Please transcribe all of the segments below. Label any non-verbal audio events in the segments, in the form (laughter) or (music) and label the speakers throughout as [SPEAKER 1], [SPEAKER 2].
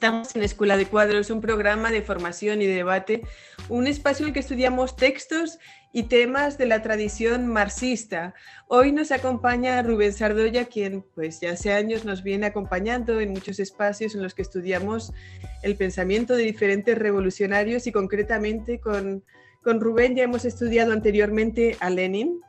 [SPEAKER 1] Estamos en Escuela de Cuadros, un programa de formación y debate, un espacio en el que estudiamos textos y temas de la tradición marxista. Hoy nos acompaña Rubén Sardoya, quien pues ya hace años nos viene acompañando en muchos espacios en los que estudiamos el pensamiento de diferentes revolucionarios y concretamente con, con Rubén ya hemos estudiado anteriormente a Lenin,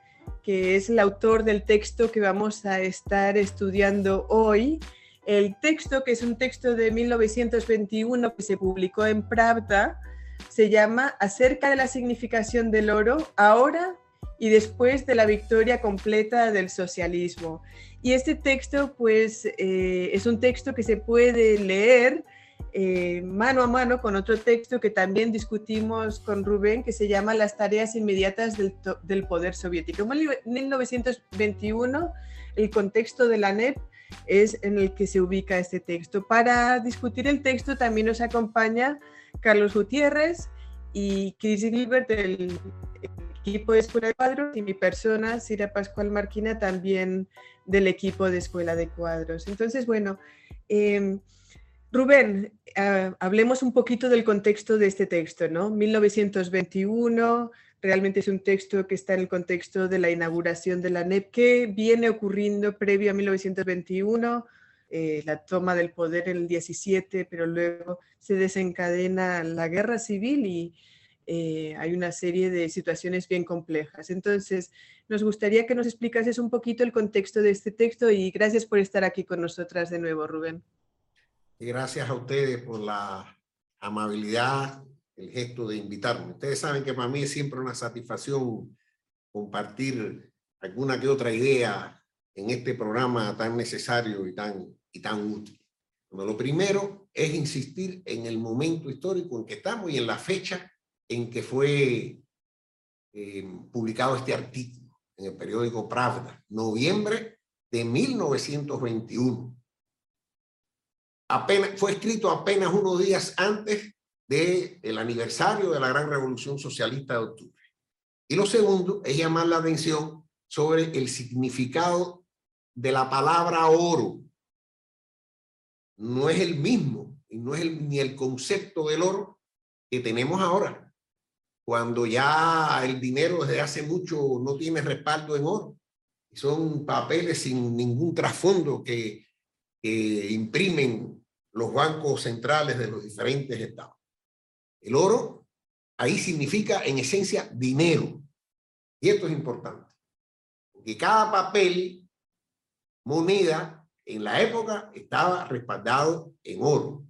[SPEAKER 1] que es el autor del texto que vamos a estar estudiando hoy el texto, que es un texto de 1921 que se publicó en Pravda, se llama Acerca de la significación del oro ahora y después de la victoria completa del socialismo. Y este texto, pues, eh, es un texto que se puede leer eh, mano a mano con otro texto que también discutimos con Rubén, que se llama Las tareas inmediatas del, del poder soviético. En 1921, el contexto de la NEP es en el que se ubica este texto. Para discutir el texto también nos acompaña Carlos Gutiérrez y Chris Gilbert del equipo de Escuela de Cuadros y mi persona, Cira Pascual Marquina, también del equipo de Escuela de Cuadros. Entonces, bueno, em, Rubén, ah, hablemos un poquito del contexto de este texto, ¿no? 1921, realmente es un texto que está en el contexto de la inauguración de la NEP, que viene ocurriendo previo a 1921, eh, la toma del poder en el 17, pero luego se desencadena la guerra civil y eh, hay una serie de situaciones bien complejas. Entonces, nos gustaría que nos explicases un poquito el contexto de este texto y gracias por estar aquí con nosotras de nuevo, Rubén.
[SPEAKER 2] Gracias a ustedes por la amabilidad el gesto de invitarme. Ustedes saben que para mí es siempre una satisfacción compartir alguna que otra idea en este programa tan necesario y tan, y tan útil. lo primero es insistir en el momento histórico en que estamos y en la fecha en que fue eh, publicado este artículo en el periódico Pravda, noviembre de 1921. Apenas, fue escrito apenas unos días antes del aniversario de la gran revolución socialista de octubre. Y lo segundo es llamar la atención sobre el significado de la palabra oro. No es el mismo y no es el, ni el concepto del oro que tenemos ahora, cuando ya el dinero desde hace mucho no tiene respaldo en oro. Son papeles sin ningún trasfondo que, que imprimen los bancos centrales de los diferentes estados. El oro ahí significa en esencia dinero. Y esto es importante. Porque cada papel, moneda, en la época estaba respaldado en oro.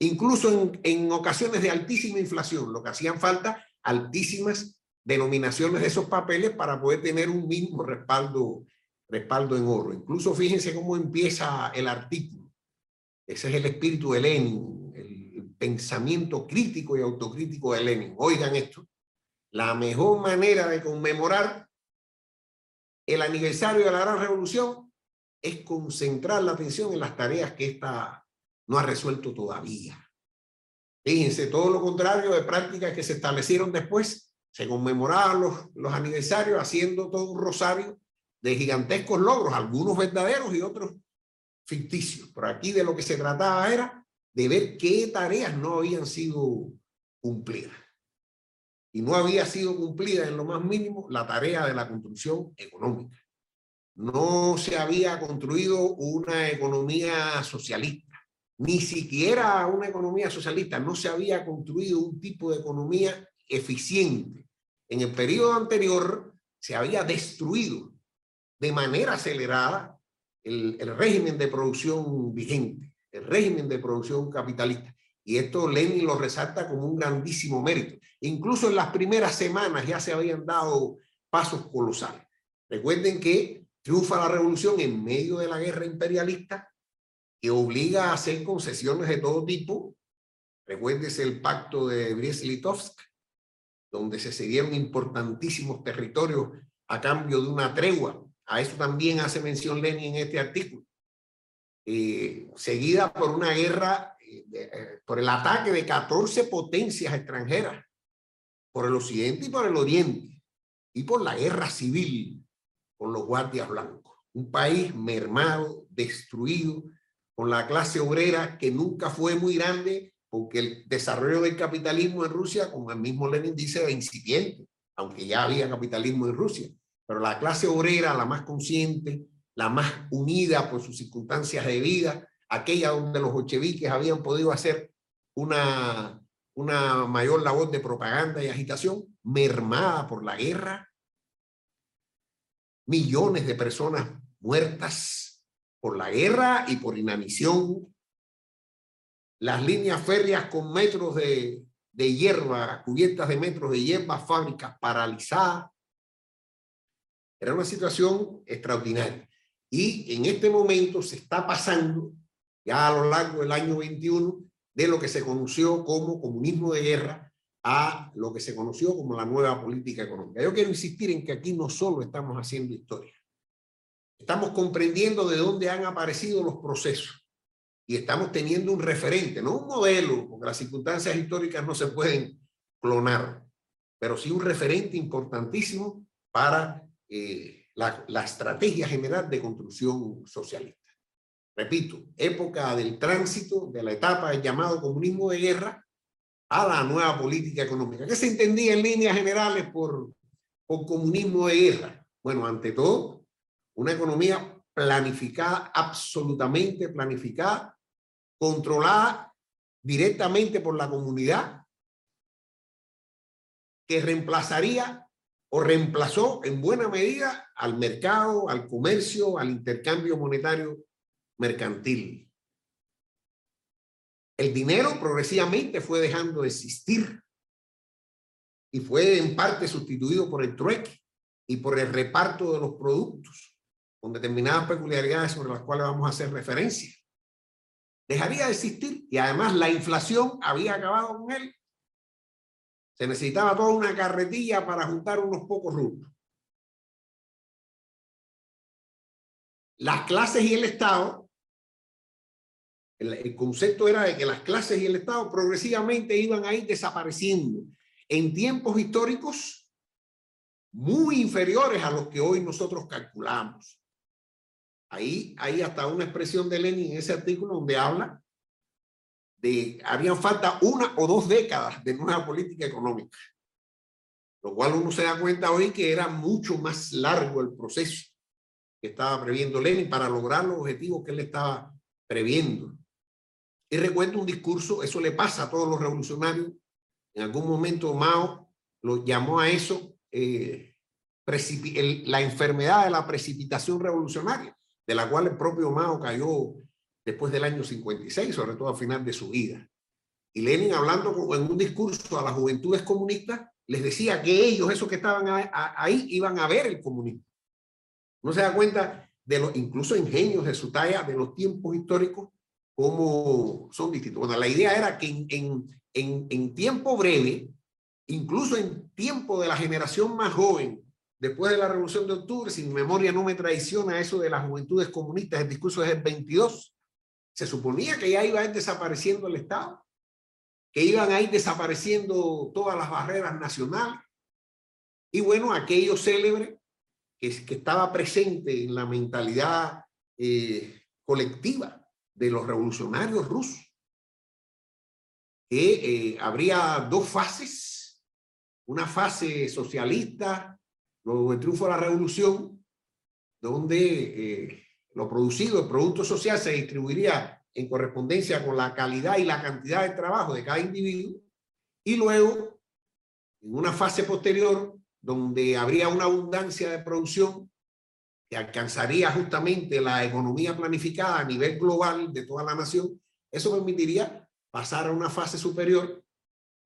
[SPEAKER 2] Incluso en, en ocasiones de altísima inflación, lo que hacían falta altísimas denominaciones de esos papeles para poder tener un mismo respaldo, respaldo en oro. Incluso fíjense cómo empieza el artículo. Ese es el espíritu de Lenin, pensamiento crítico y autocrítico de Lenin. Oigan esto, la mejor manera de conmemorar el aniversario de la gran revolución es concentrar la atención en las tareas que ésta no ha resuelto todavía. Fíjense, todo lo contrario de prácticas que se establecieron después, se conmemoraban los, los aniversarios haciendo todo un rosario de gigantescos logros, algunos verdaderos y otros ficticios. Por aquí de lo que se trataba era de ver qué tareas no habían sido cumplidas. Y no había sido cumplida en lo más mínimo la tarea de la construcción económica. No se había construido una economía socialista, ni siquiera una economía socialista, no se había construido un tipo de economía eficiente. En el periodo anterior se había destruido de manera acelerada el, el régimen de producción vigente el régimen de producción capitalista. Y esto Lenin lo resalta como un grandísimo mérito. Incluso en las primeras semanas ya se habían dado pasos colosales. Recuerden que triunfa la revolución en medio de la guerra imperialista que obliga a hacer concesiones de todo tipo. Recuérdense el pacto de Brest-Litovsk, donde se cedieron importantísimos territorios a cambio de una tregua. A eso también hace mención Lenin en este artículo. Eh, seguida por una guerra, eh, eh, por el ataque de 14 potencias extranjeras, por el occidente y por el oriente, y por la guerra civil con los guardias blancos. Un país mermado, destruido, con la clase obrera que nunca fue muy grande porque el desarrollo del capitalismo en Rusia, como el mismo Lenin dice, era incipiente, aunque ya había capitalismo en Rusia. Pero la clase obrera, la más consciente, la más unida por sus circunstancias de vida, aquella donde los bolcheviques habían podido hacer una, una mayor labor de propaganda y agitación, mermada por la guerra, millones de personas muertas por la guerra y por inanición, las líneas férreas con metros de, de hierba, cubiertas de metros de hierba, fábricas paralizadas. Era una situación extraordinaria. Y en este momento se está pasando, ya a lo largo del año 21, de lo que se conoció como comunismo de guerra a lo que se conoció como la nueva política económica. Yo quiero insistir en que aquí no solo estamos haciendo historia, estamos comprendiendo de dónde han aparecido los procesos y estamos teniendo un referente, no un modelo, porque las circunstancias históricas no se pueden clonar, pero sí un referente importantísimo para eh, la, estrategia general de construcción socialista. Repito, época del tránsito de la etapa del llamado comunismo de guerra a la nueva política económica. ¿Qué se entendía en líneas generales por, por comunismo de guerra? Bueno, ante todo, una economía planificada, absolutamente planificada, controlada directamente por la comunidad, que reemplazaría o reemplazó en buena medida al mercado, al comercio, al intercambio monetario mercantil. El dinero progresivamente fue dejando de existir y fue en parte sustituido por el trueque y por el reparto de los productos con determinadas peculiaridades sobre las cuales vamos a hacer referencia dejaría de existir y además la inflación había acabado con él. Se necesitaba toda una carretilla para juntar unos pocos rubros. Las clases y el Estado, el, el, concepto era de que las clases y el Estado progresivamente iban a ir desapareciendo en tiempos históricos muy inferiores a los que hoy nosotros calculamos. Ahí hay hasta una expresión de Lenin en ese artículo donde habla de habían falta una o dos décadas de nueva política económica. Lo cual uno se da cuenta hoy que era mucho más largo el proceso que estaba previendo Lenin para lograr los objetivos que él estaba previendo. Y recuerdo un discurso, eso le pasa a todos los revolucionarios. En algún momento Mao lo llamó a eso eh, la enfermedad de la precipitación revolucionaria de la cual el propio Mao cayó después del año 56, sobre todo al final de su vida. Y Lenin, hablando en un discurso a las juventudes comunistas, les decía que ellos, esos que estaban ahí, iban a ver el comunismo. No se da cuenta de los incluso ingenios de su talla, de los tiempos históricos, cómo son distintos. Bueno, la idea era que en, en, en, en tiempo breve, incluso en tiempo de la generación más joven, después de la Revolución de Octubre, si memoria no me traiciona eso de las juventudes comunistas, el discurso es el 22, se suponía que ya iba a ir desapareciendo el Estado, que iban a ir desapareciendo todas las barreras nacionales. Y bueno, aquello célebre que, estaba presente en la mentalidad eh, colectiva de los revolucionarios rusos, que eh, habría dos fases, una fase socialista luego el triunfo de la revolución, donde eh, lo producido, el producto social se distribuiría en correspondencia con la calidad y la cantidad de trabajo de cada individuo, y luego, en una fase posterior, donde habría una abundancia de producción que alcanzaría justamente la economía planificada a nivel global de toda la nación, eso permitiría pasar a una fase superior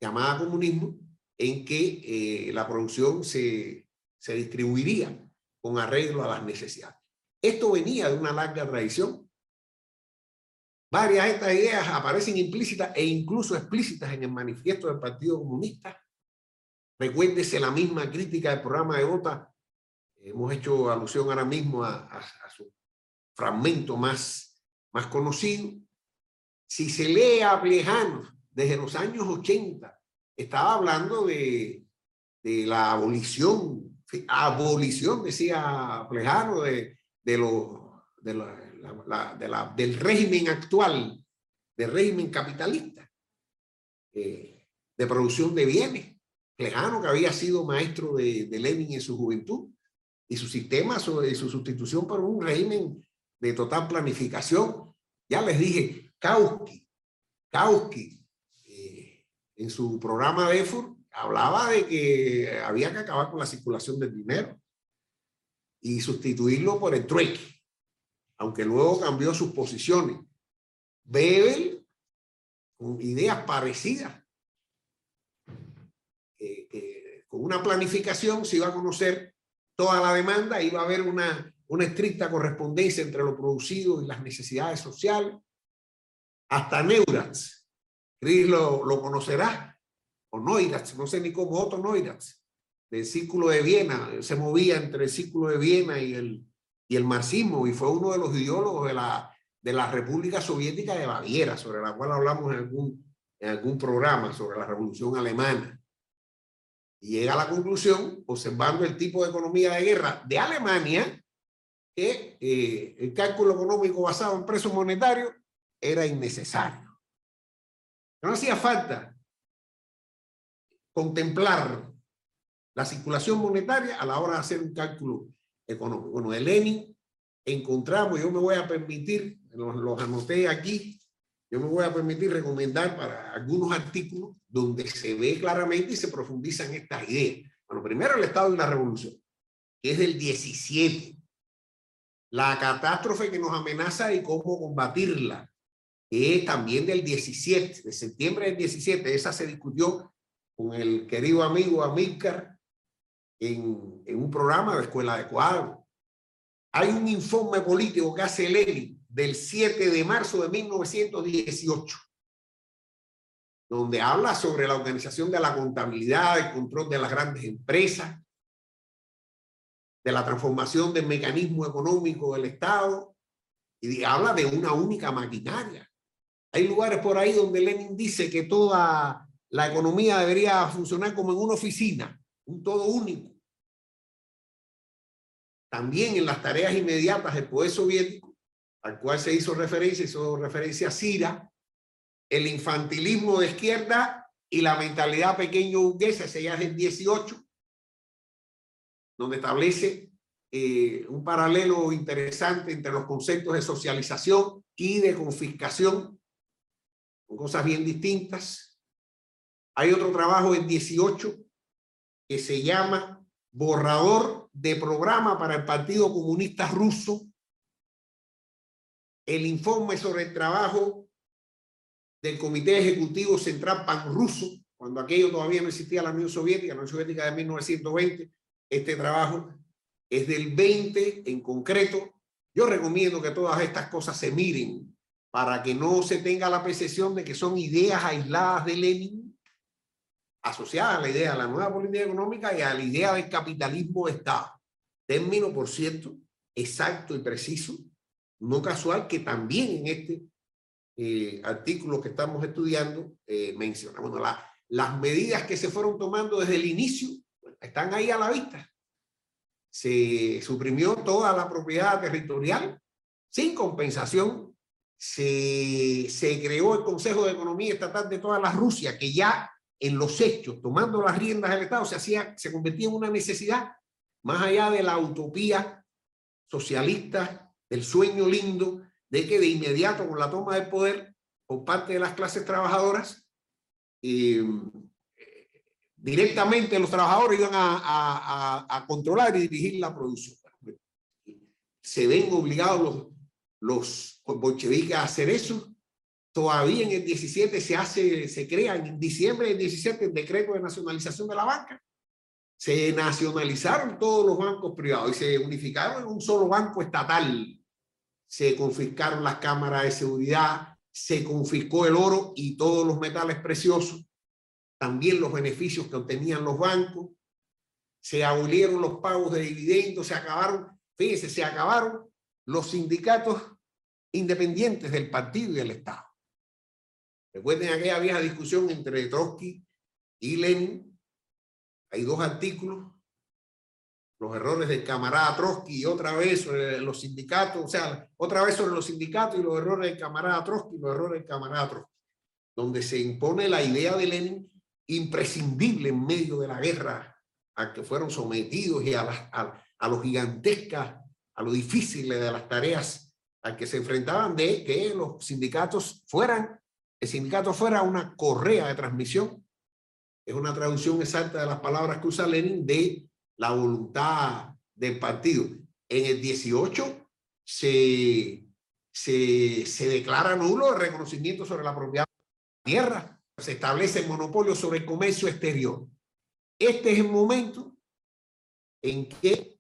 [SPEAKER 2] llamada comunismo, en que eh, la producción se se distribuiría con arreglo a las necesidades. Esto venía de una larga tradición. Varias de estas ideas aparecen implícitas e incluso explícitas en el manifiesto del Partido Comunista. Recuérdese la misma crítica del programa de OTA. Hemos hecho alusión ahora mismo a, a, a su fragmento más, más conocido. Si se lee a Plejano desde los años 80, estaba hablando de, de la abolición abolición, decía Plejano, de, de, lo, de del régimen actual, del régimen capitalista, eh, de producción de bienes. Plejano, que había sido maestro de, de Lenin en su juventud, y su sistema y su sustitución por un régimen de total planificación. Ya les dije, Kautsky, Kautsky, eh, en su programa de EFUR, hablaba de que había que acabar con la circulación del dinero y sustituirlo por el trueque, aunque luego cambió sus posiciones. Bebel, con ideas parecidas, con una planificación se iba a conocer toda la demanda, iba a haber una, una estricta correspondencia entre lo producido y las necesidades sociales. Hasta Neurats, Chris lo, lo conocerá, o Neurats, no sé ni cómo, otro Neurats, del círculo de Viena, se movía entre el círculo de Viena y el, y el marxismo, y fue uno de los ideólogos de la, de la República Soviética de Baviera, sobre la cual hablamos en algún, en algún programa sobre la Revolución Alemana. Y llega a la conclusión, observando el tipo de economía de guerra de Alemania, que eh, el cálculo económico basado en precios monetarios era innecesario. No hacía falta contemplar la circulación monetaria a la hora de hacer un cálculo económico. Bueno, de Lenin encontramos, yo me voy a permitir, los, los anoté aquí, yo me voy a permitir recomendar para algunos artículos donde se ve claramente y se profundizan estas ideas. Bueno, primero el estado de la revolución, que es del 17. La catástrofe que nos amenaza y cómo combatirla, que es también del 17, de septiembre del 17. Esa se discutió con el querido amigo Amílcar en, en un programa de Escuela de Cuadro. Hay un informe político que hace Lenin del 7 de marzo de 1918, donde habla sobre la organización de la contabilidad, el control de las grandes empresas, de la transformación del mecanismo económico del Estado, y habla de una única maquinaria. Hay lugares por ahí donde Lenin dice que toda la economía debería funcionar como en una oficina, un todo único. También en las tareas inmediatas del poder soviético, al cual se hizo referencia, hizo referencia a Cira, el infantilismo de izquierda y la mentalidad pequeño burguesa, ese ya es el 18, donde establece eh, un paralelo interesante entre los conceptos de socialización y de confiscación, con cosas bien distintas. Hay otro trabajo en 18 que se llama Borrador de Programa para el Partido Comunista Ruso el informe sobre el trabajo del Comité Ejecutivo Central Panruso, cuando aquello todavía no existía la Unión Soviética, la Unión Soviética de 1920, este trabajo es del 20 en concreto. Yo recomiendo que todas estas cosas se miren para que no se tenga la percepción de que son ideas aisladas de Lenin, asociadas a la idea de la nueva política económica y a la idea del capitalismo de Estado. Término, por cierto, exacto y preciso no casual que también en este eh, artículo que estamos estudiando eh, menciona. Bueno, las medidas que se fueron tomando desde el inicio están ahí a la vista. Se suprimió toda la propiedad territorial sin compensación. Se, se creó el Consejo de Economía Estatal de toda la Rusia, que ya en los hechos, tomando las riendas del Estado, se, hacía, se convertía en una necesidad más allá de la utopía socialista el sueño lindo de que de inmediato con la toma del poder por parte de las clases trabajadoras, eh, directamente los trabajadores iban a, controlar y dirigir la producción. Se ven obligados los, los bolcheviques a hacer eso. Todavía en el 17 se hace, se crea en diciembre del 17 el decreto de nacionalización de la banca. Se nacionalizaron todos los bancos privados y se unificaron en un solo banco estatal se confiscaron las cámaras de seguridad, se confiscó el oro y todos los metales preciosos, también los beneficios que obtenían los bancos, se abolieron los pagos de dividendos, se acabaron, fíjense, se acabaron los sindicatos independientes del partido y del Estado. Recuerden aquella vieja discusión entre Trotsky y Lenin. Hay dos artículos los errores del camarada Trotsky y otra vez sobre los sindicatos, o sea, otra vez sobre los sindicatos y los errores del camarada Trotsky y los errores del camarada Trotsky, donde se impone la idea de Lenin imprescindible en medio de la guerra a que fueron sometidos y a, a, a lo gigantescas, a lo difíciles de las tareas a que se enfrentaban de que los sindicatos fueran, el sindicato fuera una correa de transmisión. Es una traducción exacta de las palabras que usa Lenin de la voluntad del partido. En el 18 se, se, declara nulo el reconocimiento sobre la propiedad de la tierra. Se establece el monopolio sobre el comercio exterior. Este es el momento en que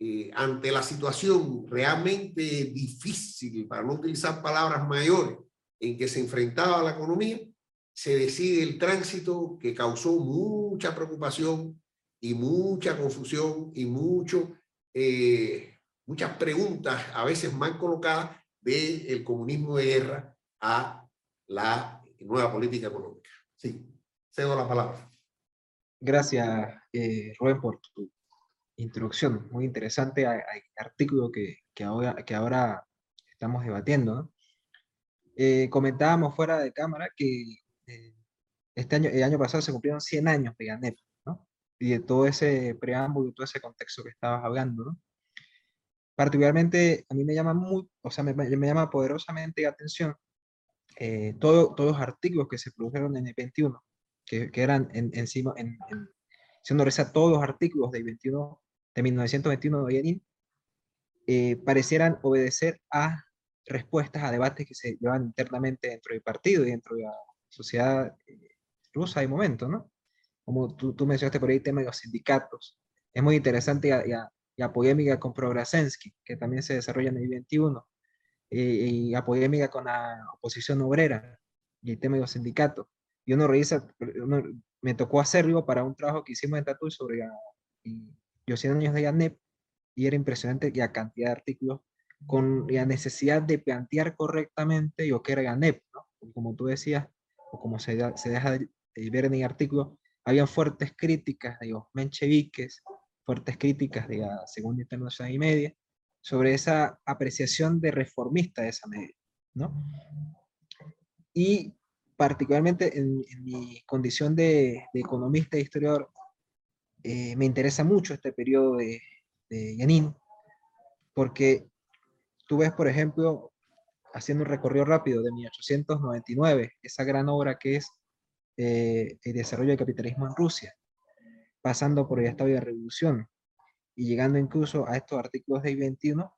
[SPEAKER 2] eh, ante la situación realmente difícil, para no utilizar palabras mayores, en que se enfrentaba la economía, se decide el tránsito que causó mucha preocupación y mucha confusión y mucho, eh, muchas preguntas a veces mal colocadas del el comunismo de guerra a la nueva política económica. Sí, cedo la palabra.
[SPEAKER 3] Gracias, eh, Rubén, por tu introducción. Muy interesante al artículo que, que, ahora, que ahora estamos debatiendo. Eh, comentábamos fuera de cámara que eh, este año, el año pasado se cumplieron 100 años de GANEP y de todo ese preámbulo, todo ese contexto que estabas hablando, ¿no? Particularmente a mí me llama muy, o sea, me, me llama poderosamente la atención eh, todo, todos los artículos que se produjeron en el 21, que, que eran en, encima, en, en, siendo a todos los artículos del 21, de 1921 de Lenin, eh, parecieran obedecer a respuestas a debates que se llevan internamente dentro del partido y dentro de la sociedad eh, rusa de momento, ¿no? como tú, tú, mencionaste por ahí el tema de los sindicatos. Es muy interesante y la polémica con Prograsensky, que también se desarrolla en el 21, y la polémica con la oposición obrera y el tema de los sindicatos. Y uno revisa, me tocó hacerlo para un trabajo que hicimos en Tatu sobre los 100 años de ANEP, y era impresionante la cantidad de artículos con la necesidad de plantear correctamente lo que era ¿no? Como tú decías, o como se, se deja de ver en el artículo, había fuertes críticas de los mencheviques, fuertes críticas de la Segunda Internacional y Media, sobre esa apreciación de reformista de esa media, ¿no? Y particularmente en, mi condición de, de, economista e historiador, eh, me interesa mucho este periodo de, de Yanin, porque tú ves, por ejemplo, haciendo un recorrido rápido de 1899, esa gran obra que es eh, el desarrollo del capitalismo en Rusia, pasando por el estado de revolución y llegando incluso a estos artículos de 21,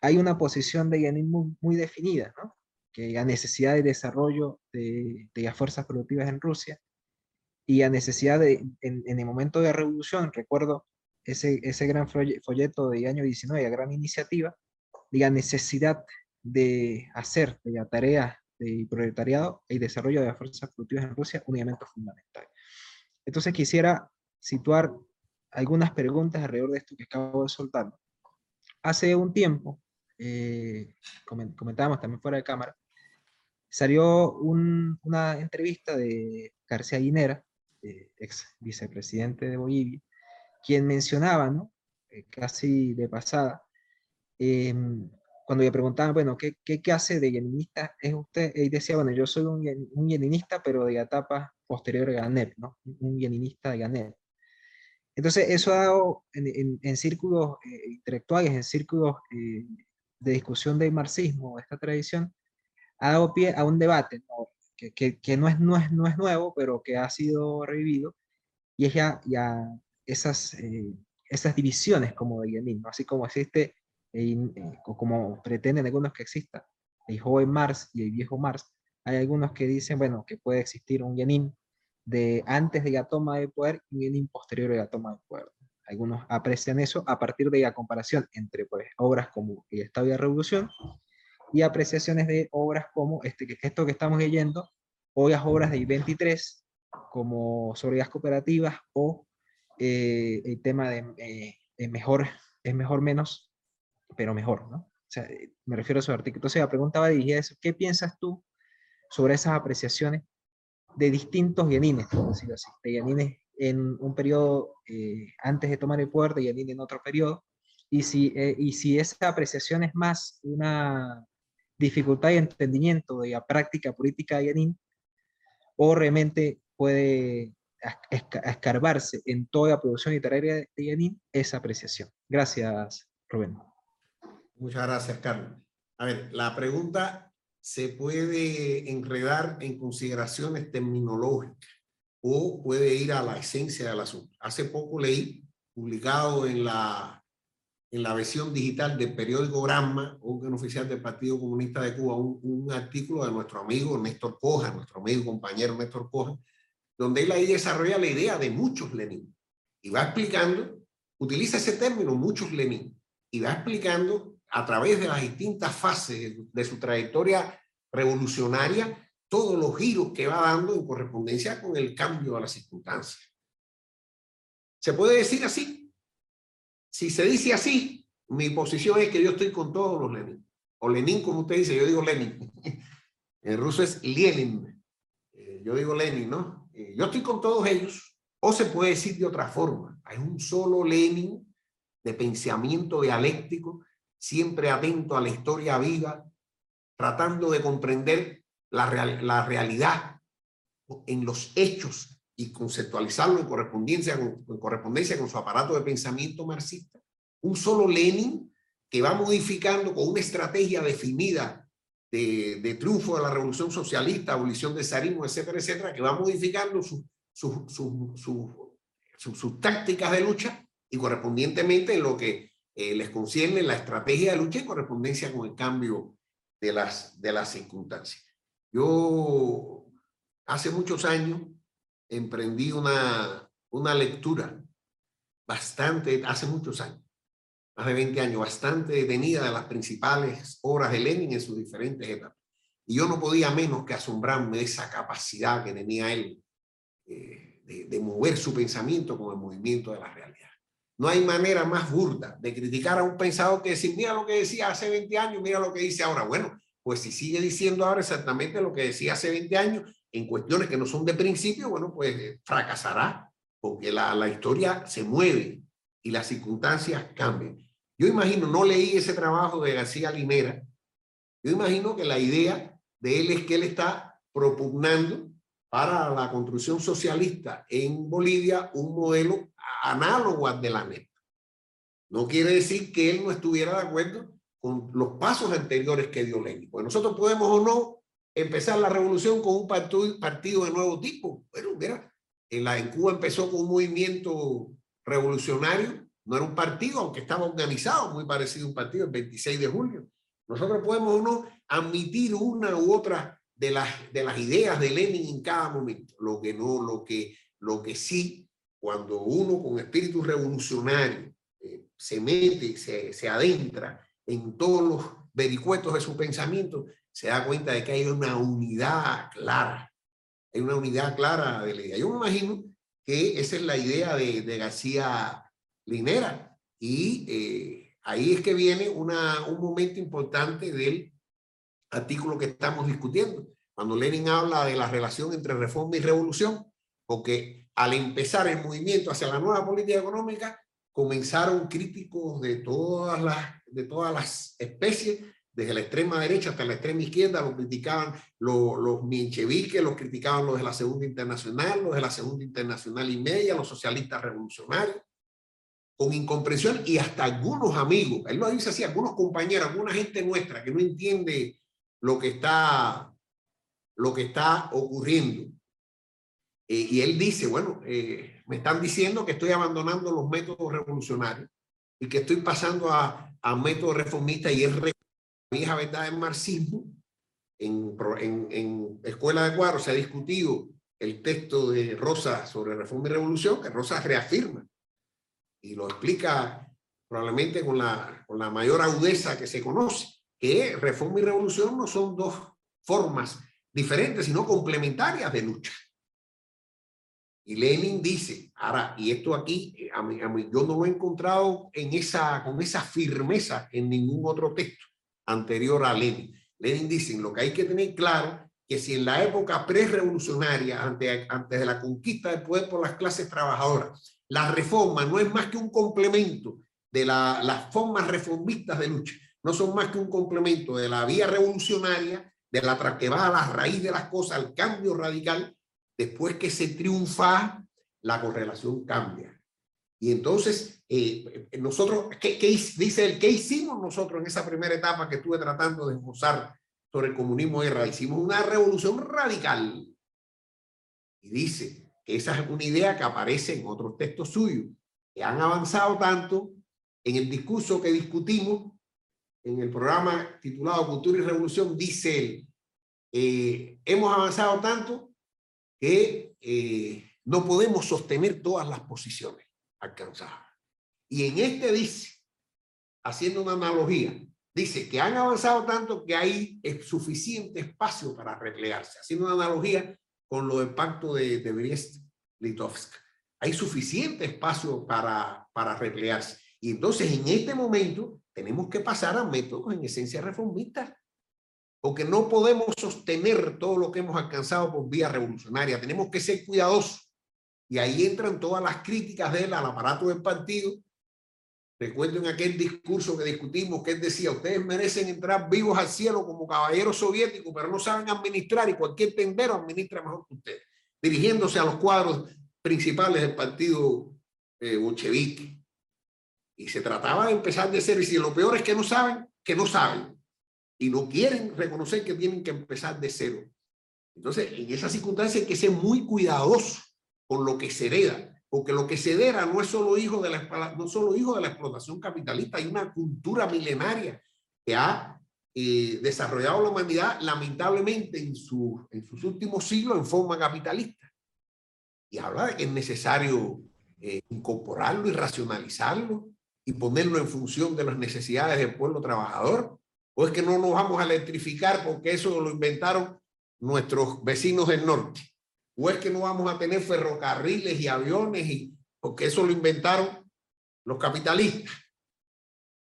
[SPEAKER 3] hay una posición de Lenin muy, muy, definida, ¿no? que la necesidad de desarrollo de, de, las fuerzas productivas en Rusia y la necesidad de, en, en el momento de la revolución, recuerdo ese, ese gran folleto de año 19, la gran iniciativa, la necesidad de hacer de la tarea de proletariado y desarrollo de las fuerzas productivas en Rusia un elemento fundamental. Entonces quisiera situar algunas preguntas alrededor de esto que acabo de soltar. Hace un tiempo, eh, comentábamos también fuera de cámara, salió un, una entrevista de García Guinera, eh, ex vicepresidente de Bolivia, quien mencionaba, ¿no? Eh, casi de pasada, eh, cuando le preguntaban, bueno, ¿qué, qué, qué hace de leninista es usted? Él decía, bueno, yo soy un, un leninista, pero de la etapa posterior a Ganet, ¿no? Un leninista de Ganet. Entonces, eso ha dado en, en, en círculos eh, intelectuales, en círculos eh, de discusión del marxismo, esta tradición, ha dado pie a un debate ¿no? que, que, que, no, es, no, es, no es nuevo, pero que ha sido revivido, y es ya, ya esas, eh, esas divisiones como de Lenin, ¿no? así como existe e como pretenden algunos que exista el joven Mars y el viejo Mars, hay algunos que dicen, bueno, que puede existir un Lenin de antes de la toma de poder y un Lenin posterior a la toma de poder. Algunos aprecian eso a partir de la comparación entre pues, obras como El Estado y la Revolución y apreciaciones de obras como este, esto que estamos leyendo, o las obras de I-23, como sobre las cooperativas, o eh, el tema de eh, mejor, es mejor menos, pero mejor, ¿no? O sea, eh, me refiero a su artículo. Entonces la pregunta va dirigida a eso. ¿Qué piensas tú sobre esas apreciaciones de distintos Yanines, por decirlo así, de Yanines en un periodo eh, antes de tomar el poder de Yanin en otro periodo, y si, eh, y si esa apreciación es más una dificultad de entendimiento de la práctica política de Yanin, o realmente puede escarbarse en toda la producción literaria de Yanin esa apreciación. Gracias, Rubén.
[SPEAKER 2] Muchas gracias, Carlos. A ver, la pregunta se puede enredar en consideraciones terminológicas o puede ir a la esencia del asunto. Hace poco leí, publicado en la, en la versión digital del periódico Gramma, un oficial del Partido Comunista de Cuba, un, un, artículo de nuestro amigo Néstor Coja, nuestro amigo compañero Néstor Coja, donde él ahí desarrolla la idea de muchos Lenin. Y va explicando, utiliza ese término, muchos Lenin, y va explicando a través de las distintas fases de su trayectoria revolucionaria todos los giros que va dando en correspondencia con el cambio de las circunstancias. ¿Se puede decir así? Si se dice así, mi posición es que yo estoy con todos los Lenin. O Lenin, como usted dice, yo digo Lenin. (laughs) En ruso es Lenin. Eh, yo digo Lenin, ¿no? Eh, yo estoy con todos ellos. O se puede decir de otra forma. Hay un solo Lenin de pensamiento dialéctico, siempre atento a la historia viva, tratando de comprender la, la realidad en los hechos y conceptualizarlo en correspondencia, con, en correspondencia con su aparato de pensamiento marxista. Un solo Lenin que va modificando con una estrategia definida de, de triunfo de la revolución socialista, abolición del zarismo, etcétera, etcétera, que va modificando sus su, su, su, sus tácticas de lucha y correspondientemente en lo que eh, les concierne la estrategia de lucha en correspondencia con el cambio de las, de las circunstancias. Yo hace muchos años emprendí una, una lectura bastante, hace muchos años, más de 20 años, bastante detenida de las principales obras de Lenin en sus diferentes etapas. Y yo no podía menos que asombrarme de esa capacidad que tenía él eh, de, de, mover su pensamiento con el movimiento de la realidad. No hay manera más burda de criticar a un pensador que decir, mira lo que decía hace 20 años, mira lo que dice ahora. Bueno, pues si sigue diciendo ahora exactamente lo que decía hace 20 años en cuestiones que no son de principio, bueno, pues eh, fracasará, porque la, la historia se mueve y las circunstancias cambian. Yo imagino, no leí ese trabajo de García Linera, yo imagino que la idea de él es que él está propugnando para la construcción socialista en Bolivia un modelo análogo al de la NEP. No quiere decir que él no estuviera de acuerdo con los pasos anteriores que dio Lenin. Pues nosotros podemos o no empezar la revolución con un partido, de nuevo tipo. Bueno, mira, en, la, en Cuba empezó con un movimiento revolucionario, no era un partido, aunque estaba organizado, muy parecido a un partido, el 26 de julio. Nosotros podemos o no admitir una u otra de las, de las ideas de Lenin en cada momento. Lo que no, lo que, lo que sí, cuando uno con espíritu revolucionario eh, se mete, se, se adentra en todos los vericuetos de su pensamiento, se da cuenta de que hay una unidad clara. Hay una unidad clara de la idea. Yo me imagino que esa es la idea de, García Linera. Y eh, ahí es que viene una, un momento importante del artículo que estamos discutiendo. Cuando Lenin habla de la relación entre reforma y revolución, porque al empezar el movimiento hacia la nueva política económica, comenzaron críticos de todas las, de todas las especies, desde la extrema derecha hasta la extrema izquierda, lo criticaban los, los mincheviques, los criticaban los de la Segunda Internacional, los de la Segunda Internacional y media, los socialistas revolucionarios, con incomprensión y hasta algunos amigos, él lo dice así, algunos compañeros, alguna gente nuestra que no entiende lo que está, lo que está ocurriendo. Eh, y él dice, bueno, eh, me están diciendo que estoy abandonando los métodos revolucionarios y que estoy pasando a, a métodos reformistas y es vieja verdad del marxismo. En, en, en Escuela de Cuadros se ha discutido el texto de Rosa sobre reforma y revolución, que Rosa reafirma y lo explica probablemente con la, con la mayor agudeza que se conoce, que reforma y revolución no son dos formas diferentes, sino complementarias de lucha. Y Lenin dice, ahora, y esto aquí, eh, yo no lo he encontrado en esa, con esa firmeza en ningún otro texto anterior a Lenin. Lenin dice, lo que hay que tener claro que si en la época pre-revolucionaria, antes, de la conquista del poder por las clases trabajadoras, la reforma no es más que un complemento de la, las formas reformistas de lucha, no son más que un complemento de la vía revolucionaria, de la que va a la raíz de las cosas, al cambio radical, después que se triunfa, la correlación cambia. Y entonces, eh, nosotros, ¿qué, ¿qué, dice él? ¿Qué hicimos nosotros en esa primera etapa que estuve tratando de esbozar sobre el comunismo guerra? Hicimos una revolución radical. Y dice que esa es una idea que aparece en otros textos suyos, que han avanzado tanto en el discurso que discutimos en el programa titulado Cultura y Revolución, dice él, eh, hemos avanzado tanto que eh, no podemos sostener todas las posiciones alcanzadas. Y en este dice, haciendo una analogía, dice que han avanzado tanto que hay suficiente espacio para replegarse, haciendo una analogía con lo del pacto de, de Brest-Litovsk. Hay suficiente espacio para, para replegarse. Y entonces en este momento tenemos que pasar a métodos en esencia reformistas, porque no podemos sostener todo lo que hemos alcanzado por vía revolucionaria. Tenemos que ser cuidadosos. Y ahí entran todas las críticas de él al aparato del partido. Recuerdo en aquel discurso que discutimos que él decía, ustedes merecen entrar vivos al cielo como caballeros soviéticos, pero no saben administrar y cualquier tendero administra mejor que ustedes, dirigiéndose a los cuadros principales del partido eh, bolchevique. Y se trataba de empezar de ser, y si lo peor es que no saben, que no saben. Y no quieren reconocer que tienen que empezar de cero. Entonces, en esa circunstancia hay que ser muy cuidadoso con lo que se hereda, porque lo que se hereda no es solo hijo de la, no solo hijo de la explotación capitalista, hay una cultura milenaria que ha eh, desarrollado la humanidad lamentablemente en, su, en sus últimos siglos en forma capitalista. Y habla de que es necesario eh, incorporarlo y racionalizarlo y ponerlo en función de las necesidades del pueblo trabajador? ¿O es que no nos vamos a electrificar porque eso lo inventaron nuestros vecinos del norte? ¿O es que no vamos a tener ferrocarriles y aviones y porque eso lo inventaron los capitalistas?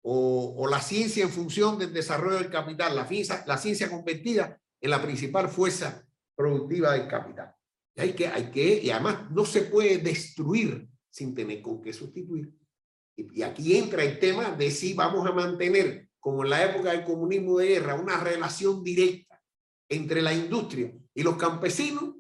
[SPEAKER 2] O, la ciencia en función del desarrollo del capital, la ciencia, la ciencia convertida en la principal fuerza productiva del capital. Y hay que, hay que, y además no se puede destruir sin tener con qué sustituir. Y aquí entra el tema de si vamos a mantener, como en la época del comunismo de guerra, una relación directa entre la industria y los campesinos,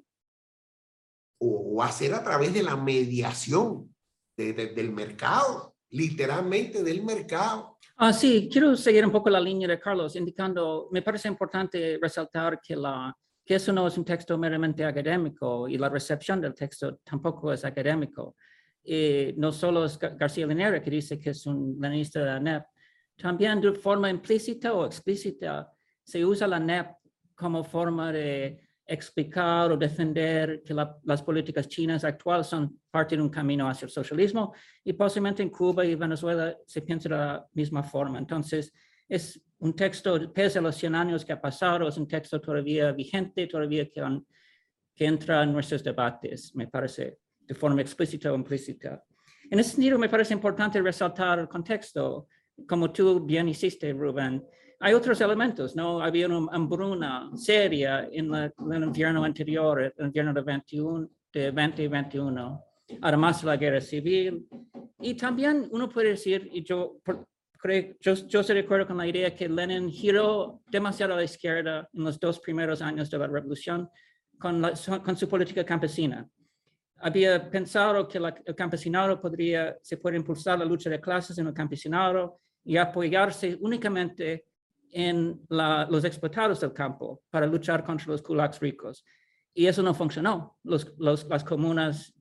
[SPEAKER 2] o, hacer a través de la mediación del mercado, literalmente del mercado.
[SPEAKER 4] Ah, sí, quiero seguir un poco la línea de Carlos, indicando, me parece importante resaltar que, la, que eso no es un texto meramente académico y la recepción del texto tampoco es académico. Eh, no solo es García Linera que dice que es un leninista de la NEP, también de forma implícita o explícita se usa la NEP como forma de explicar o defender que las políticas chinas actuales son parte de un camino hacia el socialismo y posiblemente en Cuba y Venezuela se piensa de la misma forma. Entonces, es un texto, pese a los 100 años que ha pasado, es un texto todavía vigente, todavía que, que entra en nuestros debates, me parece de forma explícita o implícita. En ese sentido, me parece importante resaltar el contexto, como tú bien hiciste, Rubén. Hay otros elementos, ¿no? Había una hambruna seria en, la, el invierno anterior, el invierno de 21, de 2021, además de la guerra civil. Y también uno puede decir, y yo creo, yo, yo estoy de acuerdo con la idea que Lenin giró demasiado a la izquierda en los dos primeros años de la revolución con, la, con su política campesina había pensado que el campesinado podría, se puede impulsar la lucha de clases en el campesinado y apoyarse únicamente en los explotados del campo para luchar contra los kulaks ricos. Y eso no funcionó. Los, las comunas,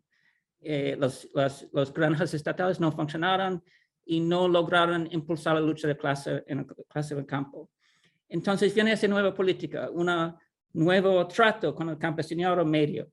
[SPEAKER 4] eh, los, las, granjas estatales no funcionaron y no lograron impulsar la lucha de clase en el clase del campo. Entonces viene esa nueva política, un nuevo trato con el campesinado medio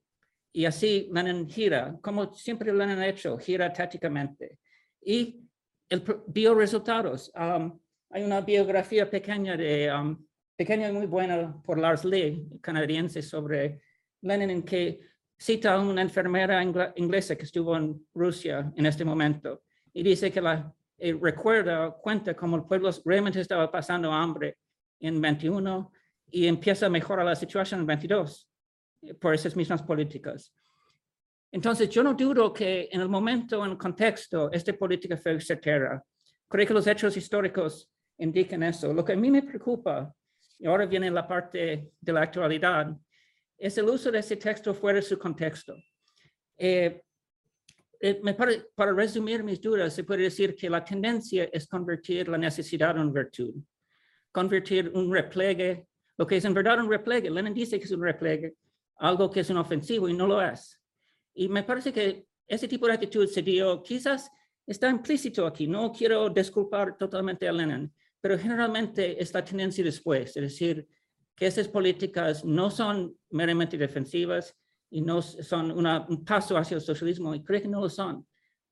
[SPEAKER 4] y así Lenin gira, como siempre Lenin ha hecho, gira tácticamente. Y el, vio resultados. Um, hay una biografía pequeña, de, um, pequeña y muy buena por Lars Lee, canadiense, sobre Lenin en que cita a una enfermera inglesa que estuvo en Rusia en este momento y dice que la eh, recuerda, cuenta cómo el pueblo realmente estaba pasando hambre en 21 y empieza a mejorar la situación en 22 eh, por esas mismas políticas. Entonces, yo no dudo que en el momento, en el contexto, esta política fue certera. Creo que los hechos históricos indican eso. Lo que a mí me preocupa, y ahora viene la parte de la actualidad, es el uso de ese texto fuera de su contexto. Eh, eh, me pare- para resumir mis dudas, se puede decir que la tendencia es convertir la necesidad en virtud, convertir un repliegue, lo que es en verdad un repliegue. Lenin dice que es un repliegue, algo que es un ofensivo y no lo es. Y me parece que ese tipo de actitud se dio, quizás está implícito aquí, no quiero disculpar totalmente a Lenin, pero generalmente es la tendencia después, es decir, que esas políticas no son meramente defensivas y no son una- un paso hacia el socialismo, y creo que no lo son.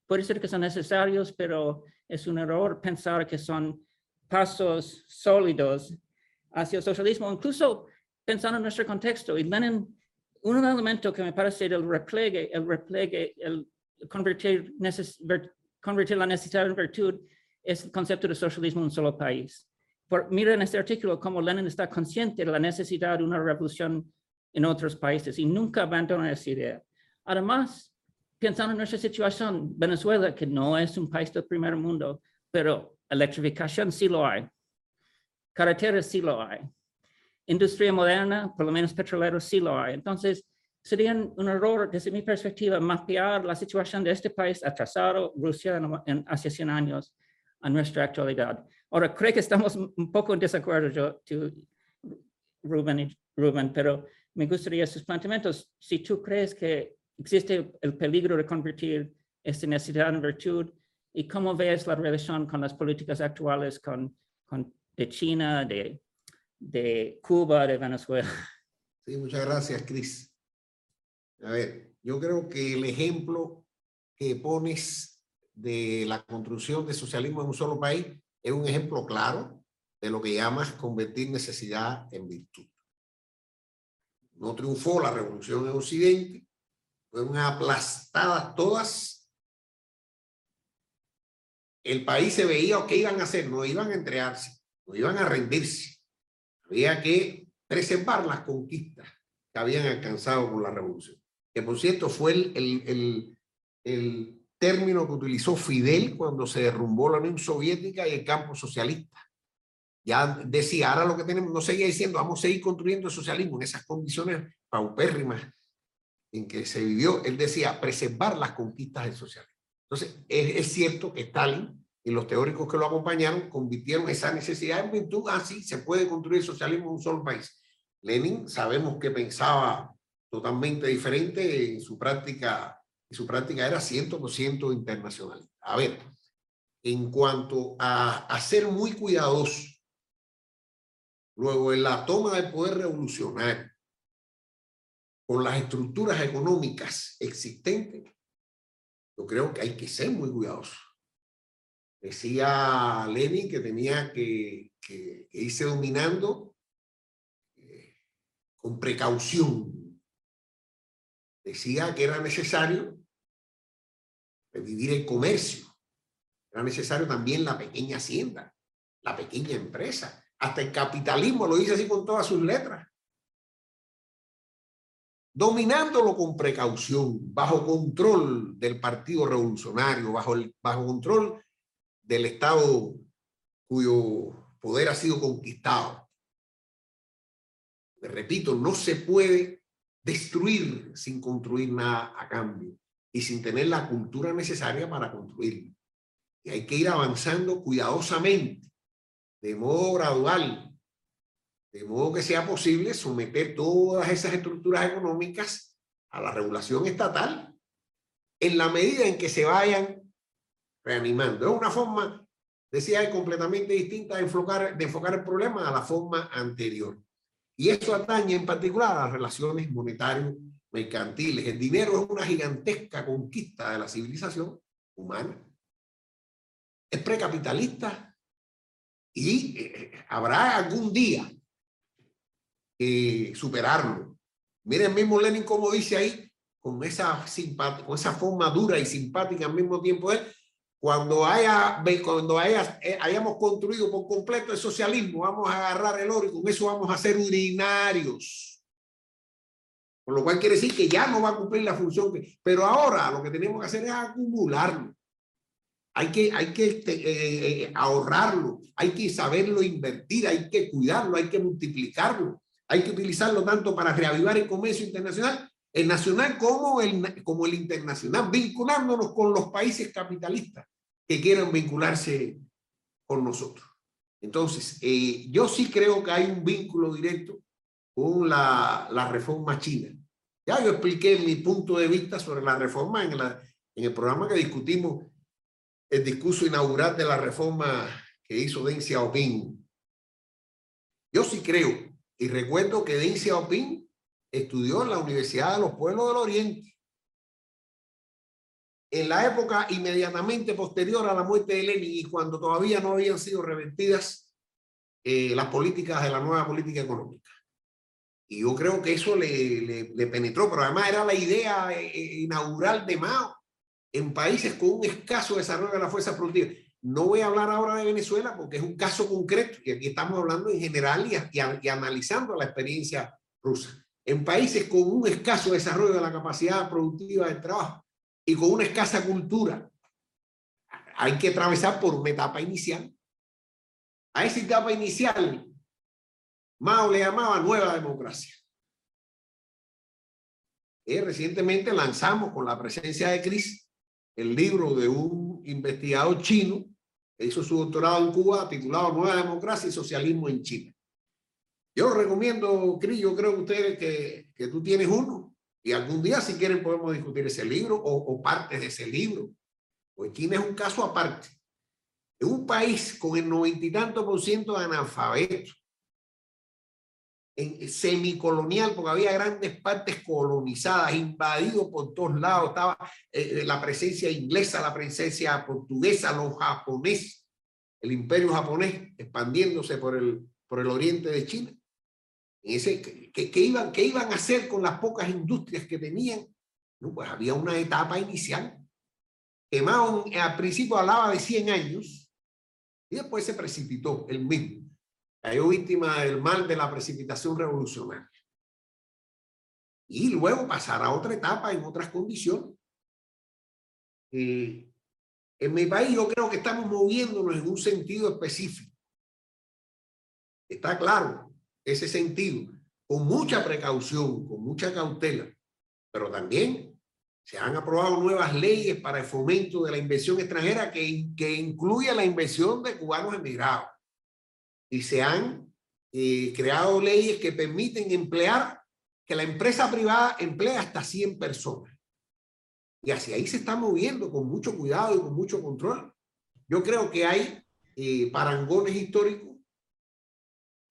[SPEAKER 4] Puede ser que son necesarios, pero es un error pensar que son pasos sólidos hacia el socialismo, incluso pensando en nuestro contexto. Y Lenin, un elemento que me parece del repliegue, el repliegue, el convertir, neces- ver- convertir la necesidad en virtud, es el concepto de socialismo en un solo país. Por, mira en este artículo cómo Lenin está consciente de la necesidad de una revolución en otros países y nunca abandona esa idea. Además, pensando en nuestra situación, Venezuela, que no es un país del primer mundo, pero electrificación sí lo hay, carreteras sí lo hay, industria moderna, por lo menos petroleros sí lo hay. Entonces, sería un error desde mi perspectiva mapear la situación de este país atrasado, Rusia en, en hace 100 años, a nuestra actualidad. Ahora, creo que estamos un poco en desacuerdo, yo, tú, Rubén, y Rubén, pero me gustaría sus planteamientos. Si tú crees que existe el peligro de convertir esta necesidad en virtud, ¿y cómo ves la relación con las políticas actuales con, con, de China, de, de Cuba, de Venezuela?
[SPEAKER 2] Sí, muchas gracias, Cris. A ver, yo creo que el ejemplo que pones de la construcción de socialismo en un solo país es un ejemplo claro de lo que llamas convertir necesidad en virtud. No triunfó la revolución en Occidente, fueron aplastadas todas. El país se veía qué iban a hacer, no iban a entregarse, no iban a rendirse. Había que preservar las conquistas que habían alcanzado con la revolución. Que por cierto fue el, el, el, el término que utilizó Fidel cuando se derrumbó la Unión Soviética y el campo socialista. Ya decía, ahora lo que tenemos, no seguía diciendo, vamos a seguir construyendo el socialismo en esas condiciones paupérrimas en que se vivió. Él decía, preservar las conquistas del socialismo. Entonces, es, es cierto que Stalin y los teóricos que lo acompañaron convirtieron esa necesidad en virtud, así se puede construir el socialismo en un solo país. Lenin sabemos que pensaba totalmente diferente en su práctica, y su práctica era 100% internacional. A ver, en cuanto a, a ser muy cuidadoso, luego en la toma del poder revolucionario, con las estructuras económicas existentes, yo creo que hay que ser muy cuidadoso. Decía Lenin que tenía que, que, irse dominando eh, con precaución. Decía que era necesario revivir el comercio. Era necesario también la pequeña hacienda, la pequeña empresa. Hasta el capitalismo lo dice así con todas sus letras. Dominándolo con precaución, bajo control del Partido Revolucionario, bajo, bajo control del Estado cuyo poder ha sido conquistado. Repito, no se puede destruir sin construir nada a cambio y sin tener la cultura necesaria para construirlo. Y hay que ir avanzando cuidadosamente, de modo gradual, de modo que sea posible someter todas esas estructuras económicas a la regulación estatal en la medida en que se vayan reanimando. Es una forma, decía, completamente distinta de enfocar, de enfocar el problema a la forma anterior. Y esto atañe en particular a las relaciones monetario-mercantiles. El dinero es una gigantesca conquista de la civilización humana. Es precapitalista y eh, habrá algún día que superarlo. Miren mismo Lenin como dice ahí, con esa, con esa forma dura y simpática al mismo tiempo él, cuando, haya, cuando eh, hayamos construido por completo el socialismo, vamos a agarrar el oro y con eso vamos a ser urinarios. Con lo cual quiere decir que ya no va a cumplir la función. Pero ahora lo que tenemos que hacer es acumularlo. Hay que, hay que este, eh, eh, ahorrarlo, hay que saberlo invertir, hay que cuidarlo, hay que multiplicarlo, hay que utilizarlo tanto para reavivar el comercio internacional, el nacional como el, como el internacional, vinculándonos con los países capitalistas que quieran vincularse con nosotros. Entonces, eh, yo sí creo que hay un vínculo directo con la, la, reforma china. Ya yo expliqué mi punto de vista sobre la reforma en, la, en el programa que discutimos el discurso inaugural de la reforma que hizo Deng Xiaoping. Yo sí creo, y recuerdo que Deng Xiaoping estudió en la Universidad de los Pueblos del Oriente. En la época inmediatamente posterior a la muerte de Lenin y cuando todavía no habían sido revertidas eh, las políticas de la nueva política económica. Y yo creo que eso le, penetró, pero además era la idea eh, eh, inaugural de Mao en países con un escaso desarrollo de la fuerza productiva. No voy a hablar ahora de Venezuela porque es un caso concreto y aquí estamos hablando en general y, y, analizando la experiencia rusa. En países con un escaso desarrollo de la capacidad productiva del trabajo y con una escasa cultura, hay que atravesar por una etapa inicial. A esa etapa inicial, Mao le llamaba nueva democracia. Eh, recientemente lanzamos con la presencia de Cris el libro de un investigador chino que hizo su doctorado en Cuba titulado Nueva Democracia y Socialismo en China. Yo recomiendo, Cris, yo creo que ustedes que, que tú tienes uno y algún día si quieren podemos discutir ese libro o, o partes de ese libro. Pues China es un caso aparte. Es un país con el noventa y tanto por ciento de analfabetos, en semicolonial, porque había grandes partes colonizadas, invadido por todos lados, estaba eh, eh, la presencia inglesa, la presencia portuguesa, los japoneses, el imperio japonés expandiéndose por el, por el oriente de China. Ese, ¿qué, iban, ¿Qué iban a hacer con las pocas industrias que tenían? No, pues había una etapa inicial. Que Mao al principio hablaba de 100 años y después se precipitó el mismo cayó víctima del mal de la precipitación revolucionaria. Y luego pasará a otra etapa en otras condiciones. Eh, en mi país yo creo que estamos moviéndonos en un sentido específico. Está claro ese sentido, con mucha precaución, con mucha cautela, pero también se han aprobado nuevas leyes para el fomento de la inversión extranjera que, que incluye la inversión de cubanos emigrados y se han eh, creado leyes que permiten emplear, que la empresa privada emplea hasta 100 personas. Y hacia ahí se está moviendo con mucho cuidado y con mucho control. Yo creo que hay eh, parangones históricos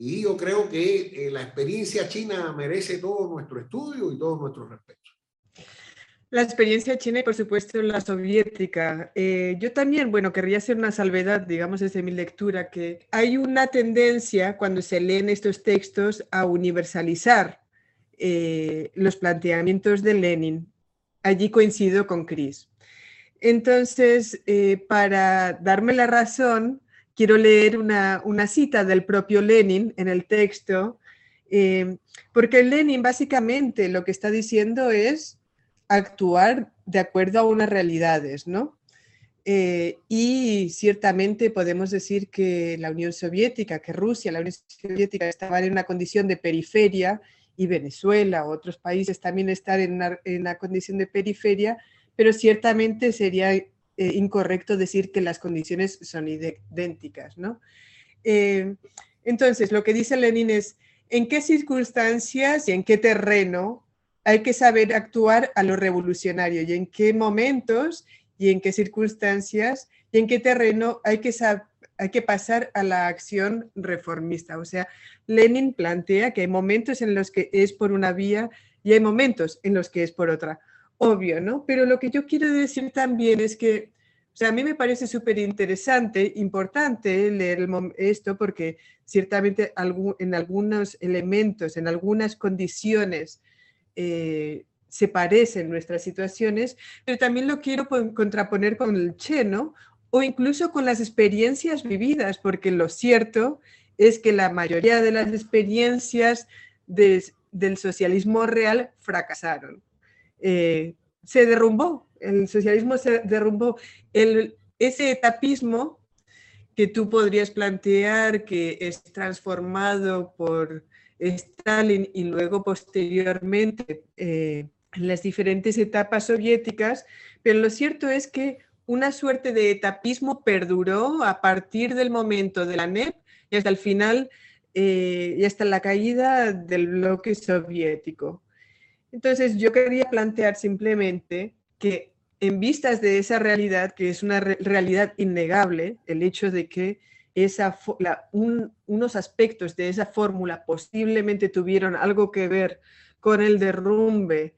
[SPEAKER 2] y yo creo que eh, la experiencia china merece todo nuestro estudio y todo nuestro respeto.
[SPEAKER 1] La experiencia china y por supuesto la soviética. Eh, yo también, bueno, querría hacer una salvedad, digamos, desde mi lectura, que hay una tendencia cuando se leen estos textos a universalizar eh, los planteamientos de Lenin. Allí coincido con Chris. Entonces, eh, para darme la razón, quiero leer una, una, cita del propio Lenin en el texto, porque Lenin básicamente lo que está diciendo es actuar de acuerdo a unas realidades, ¿no? Eh, y ciertamente podemos decir que la Unión Soviética, que Rusia, la Unión Soviética estaban en una condición de periferia y Venezuela, otros países también están en una, condición de periferia, pero ciertamente sería eh, incorrecto decir que las condiciones son idénticas, ¿no? Eh, entonces, lo que dice Lenin es, ¿en qué circunstancias y en qué terreno hay que saber actuar a lo revolucionario y en qué momentos y en qué circunstancias y en qué terreno hay que, hay que pasar a la acción reformista. O sea, Lenin plantea que hay momentos en los que es por una vía y hay momentos en los que es por otra. Obvio, ¿no? Pero lo que yo quiero decir también es que, o sea, a mí me parece súper interesante, importante leer esto porque ciertamente en algunos elementos, en algunas condiciones, eh, se parecen nuestras situaciones, pero también lo quiero contraponer con el Che, ¿no? o incluso con las experiencias vividas, porque lo cierto es que la mayoría de las experiencias del socialismo real fracasaron. Eh, se derrumbó, el socialismo se derrumbó. El, ese etapismo que tú podrías plantear que es transformado por Stalin y luego posteriormente eh, en las diferentes etapas soviéticas, pero lo cierto es que una suerte de etapismo perduró a partir del momento de la NEP y hasta el final eh, y hasta la caída del bloque soviético. Entonces yo quería plantear simplemente que en vistas de esa realidad, que es una realidad innegable, el hecho de que esa, unos aspectos de esa fórmula posiblemente tuvieron algo que ver con el derrumbe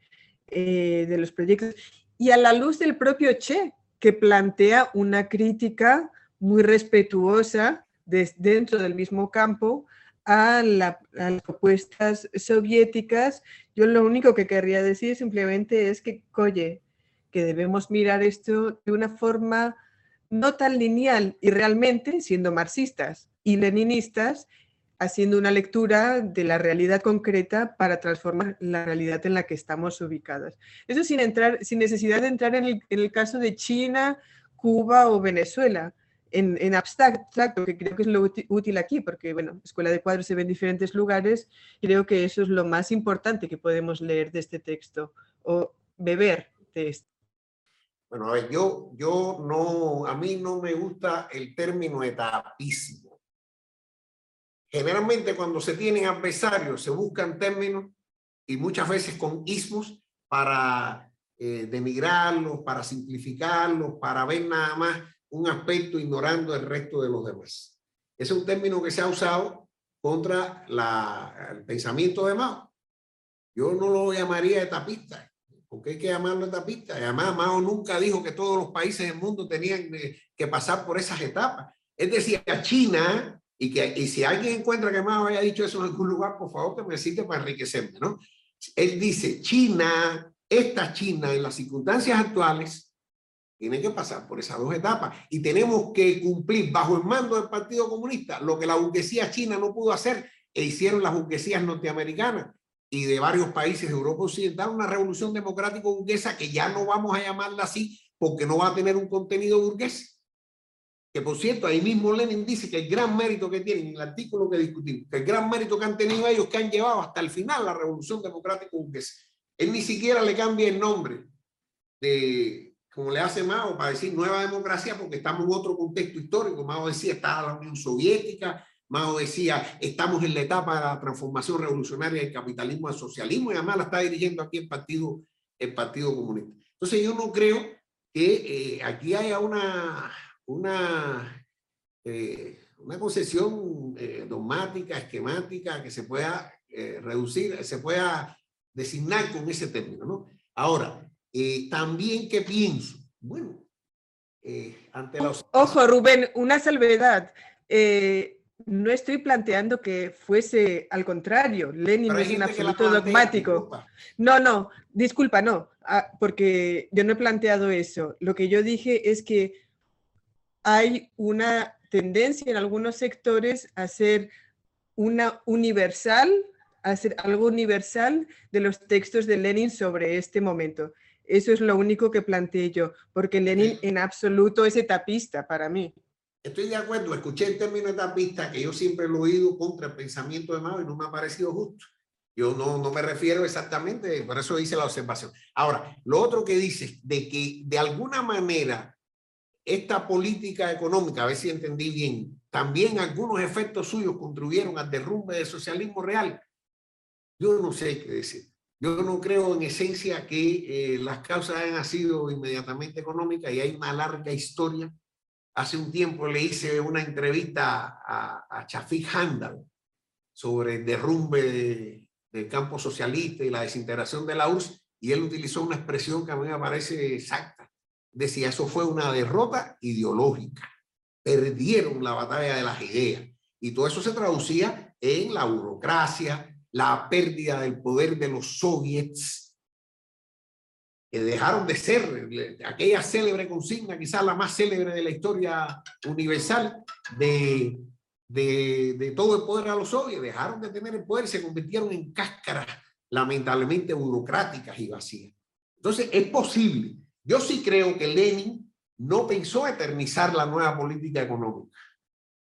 [SPEAKER 1] eh, de los proyectos y a la luz del propio Che, que plantea una crítica muy respetuosa dentro del mismo campo a, las propuestas soviéticas, yo lo único que querría decir simplemente es que, oye, que debemos mirar esto de una forma no tan lineal y realmente siendo marxistas y leninistas, haciendo una lectura de la realidad concreta para transformar la realidad en la que estamos ubicadas. Eso sin, entrar, sin necesidad de entrar en el, caso de China, Cuba o Venezuela, en, en, abstracto, que creo que es lo útil aquí, porque, bueno, Escuela de Cuadros se ve en diferentes lugares, creo que eso es lo más importante que podemos leer de este texto o beber de esto.
[SPEAKER 2] Bueno, a ver, yo, yo no, a mí no me gusta el término etapismo. Generalmente cuando se tienen adversarios se buscan términos y muchas veces con ismos para eh, demigrarlos, para simplificarlos, para ver nada más un aspecto ignorando el resto de los demás. Ese es un término que se ha usado contra el pensamiento de Mao. Yo no lo llamaría etapista porque hay que llamarlo etapista. Y además, Mao nunca dijo que todos los países del mundo tenían que pasar por esas etapas. Es decir, a China, y, que, y si alguien encuentra que Mao haya dicho eso en algún lugar, por favor que me cite para enriquecerme, ¿no? Él dice, China, esta China, en las circunstancias actuales, tiene que pasar por esas dos etapas y tenemos que cumplir bajo el mando del Partido Comunista lo que la burguesía china no pudo hacer e hicieron las burguesías norteamericanas y de varios países de Europa Occidental, una revolución democrática burguesa que ya no vamos a llamarla así porque no va a tener un contenido burgués. Que por cierto, ahí mismo Lenin dice que el gran mérito que tienen, en el artículo que discutimos, que el gran mérito que han tenido ellos que han llevado hasta el final la revolución democrática burguesa. Él ni siquiera le cambia el nombre de, como le hace Mao, para decir nueva democracia, porque estamos en otro contexto histórico. Mao decía, está la Unión Soviética, Mao decía, estamos en la etapa de la transformación revolucionaria del capitalismo al socialismo y además la está dirigiendo aquí el Partido, el partido Comunista. Entonces yo no creo que eh, aquí haya una, una, eh, una concesión eh, dogmática, esquemática, que se pueda reducir, se pueda designar con ese término. ¿no? Ahora, también que pienso, bueno, ante los...
[SPEAKER 1] Ojo, Rubén, una salvedad no estoy planteando que fuese al contrario. Lenin es un absoluto dogmático. No, no, disculpa, no, ah, porque yo no he planteado eso. Lo que yo dije es que hay una tendencia en algunos sectores a ser una universal, a hacer algo universal de los textos de Lenin sobre este momento. Eso es lo único que planteé yo, porque Lenin en absoluto es etapista para mí.
[SPEAKER 2] Estoy de acuerdo, escuché el término etapista que yo siempre lo he oído contra el pensamiento de Mao y no me ha parecido justo. Yo no, no me refiero exactamente, por eso hice la observación. Ahora, lo otro que dice de que de alguna manera esta política económica, a ver si entendí bien, también algunos efectos suyos contribuyeron al derrumbe del socialismo real. Yo no sé qué decir. Yo no creo en esencia que eh, las causas hayan sido inmediatamente económicas y hay una larga historia Hace un tiempo le hice una entrevista a, a Chafik Handal sobre el derrumbe del campo socialista y la desintegración de la URSS y él utilizó una expresión que a mí me parece exacta. Decía, eso fue una derrota ideológica. Perdieron la batalla de las ideas. Y todo eso se traducía en la burocracia, la pérdida del poder de los soviets, que dejaron de ser aquella célebre consigna, quizás la más célebre de la historia universal, de, de, de todo el poder a los soviets, dejaron de tener el poder se convirtieron en cáscaras lamentablemente burocráticas y vacías. Entonces, es posible. Yo sí creo que Lenin no pensó eternizar la nueva política económica.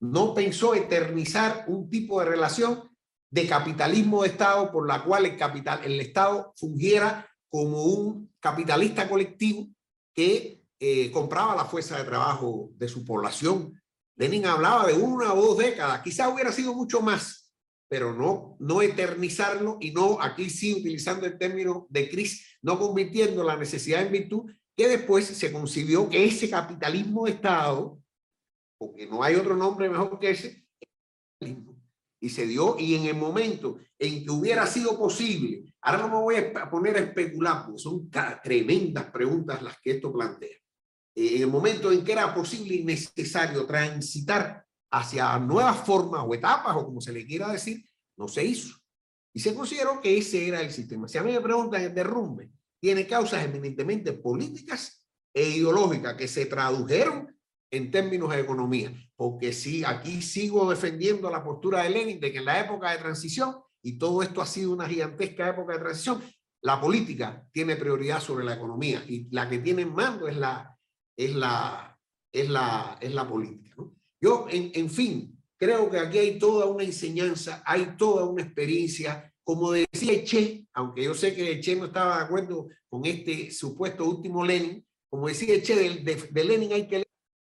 [SPEAKER 2] No pensó eternizar un tipo de relación de capitalismo de Estado por la cual el, capital, el Estado fungiera como un capitalista colectivo que eh, compraba la fuerza de trabajo de su población. Lenin hablaba de una o dos décadas, quizá hubiera sido mucho más, pero no, no eternizarlo y no, aquí sí utilizando el término de crisis, no convirtiendo la necesidad en virtud, que después se concibió que ese capitalismo de Estado, porque no hay otro nombre mejor que ese, y se dio, y en el momento en que hubiera sido posible, ahora no me voy a poner a especular, porque son tremendas preguntas las que esto plantea, eh, en el momento en que era posible y necesario transitar hacia nuevas formas o etapas, o como se le quiera decir, no se hizo. Y se consideró que ese era el sistema. Si a mí me preguntan, el derrumbe tiene causas eminentemente políticas e ideológicas que se tradujeron en términos de economía, porque sí, aquí sigo defendiendo la postura de Lenin de que en la época de transición, y todo esto ha sido una gigantesca época de transición, la política tiene prioridad sobre la economía y la que tiene en mando es la, es la, es la, es la política. Yo, en, en fin, creo que aquí hay toda una enseñanza, hay toda una experiencia, como decía Che, aunque yo sé que Che no estaba de acuerdo con este supuesto último Lenin, como decía Che, de, de, de Lenin hay que leer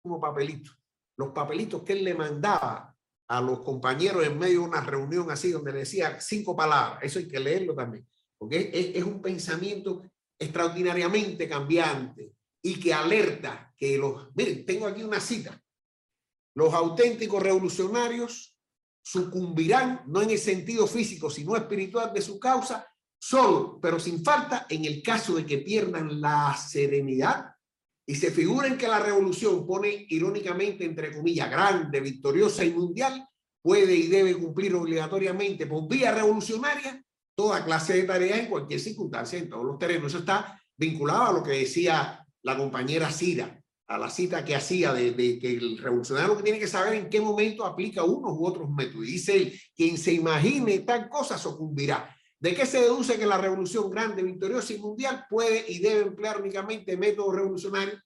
[SPEAKER 2] como papelitos. Los papelitos que él le mandaba a los compañeros en medio de una reunión así, donde le decía cinco palabras. Eso hay que leerlo también, porque es, es un pensamiento extraordinariamente cambiante y que alerta que los... Miren, tengo aquí una cita. Los auténticos revolucionarios sucumbirán, no en el sentido físico, sino espiritual de su causa, solo, pero sin falta, en el caso de que pierdan la serenidad y se figuren que la revolución pone irónicamente, entre comillas, grande, victoriosa y mundial, puede y debe cumplir obligatoriamente por vía revolucionaria toda clase de tareas en cualquier circunstancia, en todos los terrenos. Eso está vinculado a lo que decía la compañera Cira, a la cita que hacía de, que el revolucionario tiene que saber en qué momento aplica unos u otros métodos. Dice él, quien se imagine tal cosa sucumbirá. ¿De qué se deduce que la revolución grande, victoriosa y mundial puede y debe emplear únicamente métodos revolucionarios?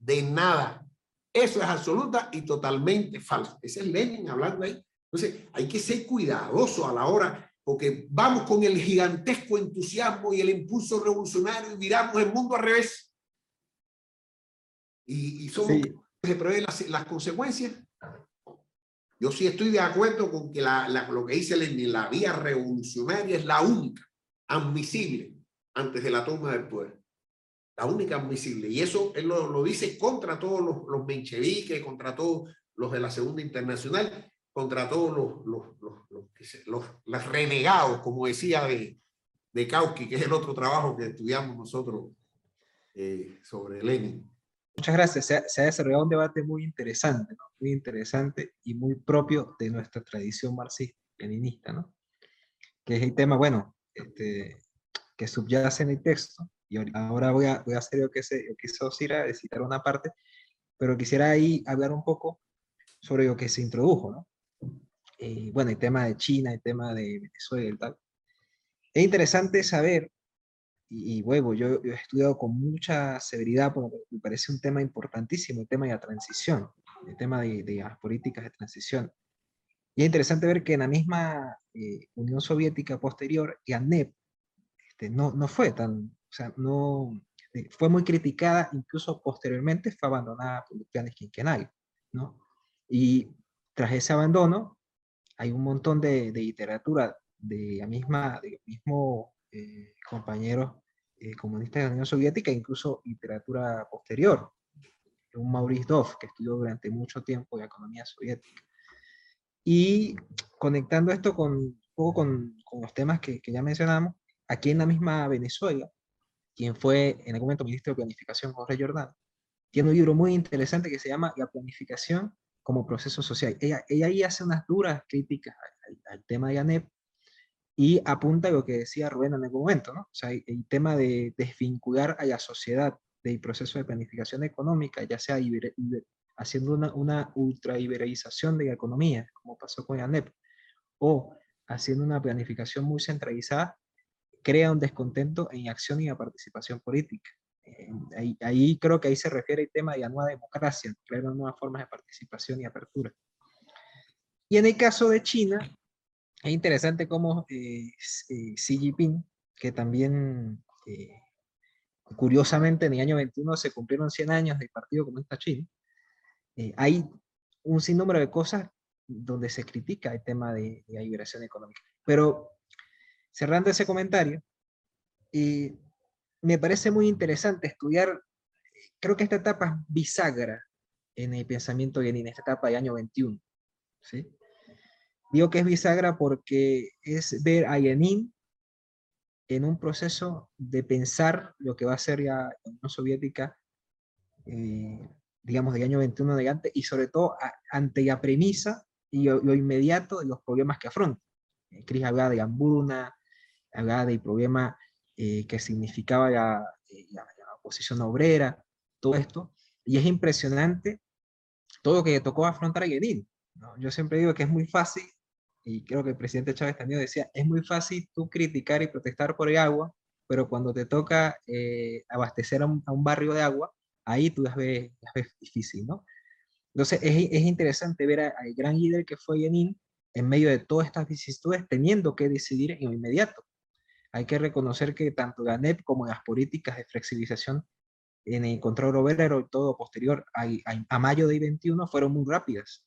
[SPEAKER 2] De nada. Eso es absoluta y totalmente falso. Ese es Lenin hablando ahí. Entonces, hay que ser cuidadoso a la hora, porque vamos con el gigantesco entusiasmo y el impulso revolucionario y miramos el mundo al revés. Y, y somos, sí. se prevé las, las consecuencias. Yo sí estoy de acuerdo con que lo que dice Lenin, la vía revolucionaria es la única admisible antes de la toma del poder. La única admisible. Y eso él lo, dice contra todos los, los mencheviques, contra todos los de la Segunda Internacional, contra todos los, los, los, los, los renegados, como decía de, de Kautsky, que es el otro trabajo que estudiamos nosotros eh, sobre Lenin.
[SPEAKER 3] Muchas gracias. Se ha, se ha, desarrollado un debate muy interesante, ¿no? Muy interesante y muy propio de nuestra tradición marxista-leninista, ¿no? que es el tema, bueno, este, que subyace en el texto. Y ahora voy a, voy a hacer lo que, se, lo que hizo Cira, de citar una parte, pero quisiera ahí hablar un poco sobre lo que se introdujo, ¿no? Eh, bueno, el tema de China, el tema de Venezuela y tal. Es interesante saber y, y bueno, yo, yo, he estudiado con mucha severidad porque me parece un tema importantísimo, el tema de la transición, el tema de, de las políticas de transición. Y es interesante ver que en la misma eh, Unión Soviética posterior, y ANEP este, no, no fue tan, o sea, no, este, fue muy criticada, incluso posteriormente fue abandonada por los planes quinquenales, ¿no? Y tras ese abandono, hay un montón de, de literatura de la misma, del mismo eh, compañeros eh, comunistas de la Unión Soviética, incluso literatura posterior. Un Maurice Dov, que estudió durante mucho tiempo la economía soviética. Y conectando esto con, un poco con, con los temas que, que, ya mencionamos, aquí en la misma Venezuela, quien fue en algún momento ministro de Planificación, Jorge Jordán, tiene un libro muy interesante que se llama La planificación como proceso social. Ella, ella ahí hace unas duras críticas al, al tema de ANEP, y apunta a lo que decía Rubén en algún momento, ¿no? O sea, el, tema de desvincular a la sociedad del proceso de planificación económica, ya sea haciendo una, una ultra-iberización de la economía, como pasó con ANEP, o haciendo una planificación muy centralizada, crea un descontento en acción y la participación política. Eh, ahí, creo que ahí se refiere el tema de la nueva democracia, crear nuevas formas de participación y apertura. Y en el caso de China, es interesante cómo eh, eh, Xi Jinping, que también, curiosamente, en el año 21 se cumplieron 100 años del Partido Comunista Chino, hay un sinnúmero de cosas donde se critica el tema de, la liberación económica. Pero cerrando ese comentario, me parece muy interesante estudiar, creo que esta etapa es bisagra en el pensamiento en esta etapa de año 21. ¿sí? Digo que es bisagra porque es ver a Yanin en un proceso de pensar lo que va a ser ya la Unión Soviética, eh, digamos, del año 21 adelante, y sobre todo ante la premisa y lo, inmediato de los problemas que afronta. Eh, hablaba de hambruna, hablaba del problema eh, que significaba la, eh, la, oposición obrera, todo esto, y es impresionante todo lo que tocó afrontar a. ¿no? Yo siempre digo que es muy fácil, y creo que el presidente Chávez también decía, es muy fácil tú criticar y protestar por el agua, pero cuando te toca abastecer a un, a un, barrio de agua, ahí tú las ves, las ves difícil, ¿no? Entonces es, es interesante ver al gran líder que fue Yanin en medio de todas estas vicisitudes teniendo que decidir en inmediato. Hay que reconocer que tanto la NEP como las políticas de flexibilización en el control obrero y todo posterior a, a, mayo de 21 fueron muy rápidas.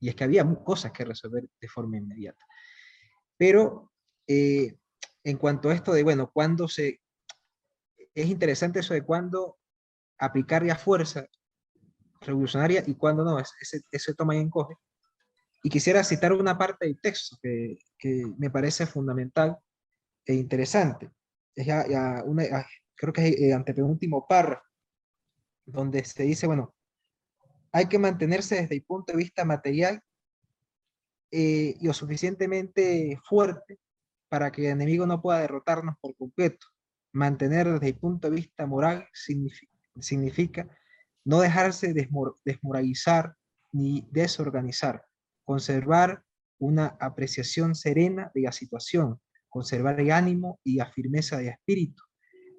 [SPEAKER 3] Y es que había cosas que resolver de forma inmediata. Pero eh, en cuanto a esto de, bueno, cuando se... Es interesante eso de cuándo aplicar ya fuerza revolucionaria y cuando no, ese, toma y encoge. Y quisiera citar una parte del texto que, me parece fundamental e interesante. Es creo que es el antepenúltimo párrafo, donde se dice, bueno, hay que mantenerse desde el punto de vista material eh, y lo suficientemente fuerte para que el enemigo no pueda derrotarnos por completo. Mantener desde el punto de vista moral significa, no dejarse desmoralizar ni desorganizar, conservar una apreciación serena de la situación, conservar el ánimo y la firmeza de espíritu,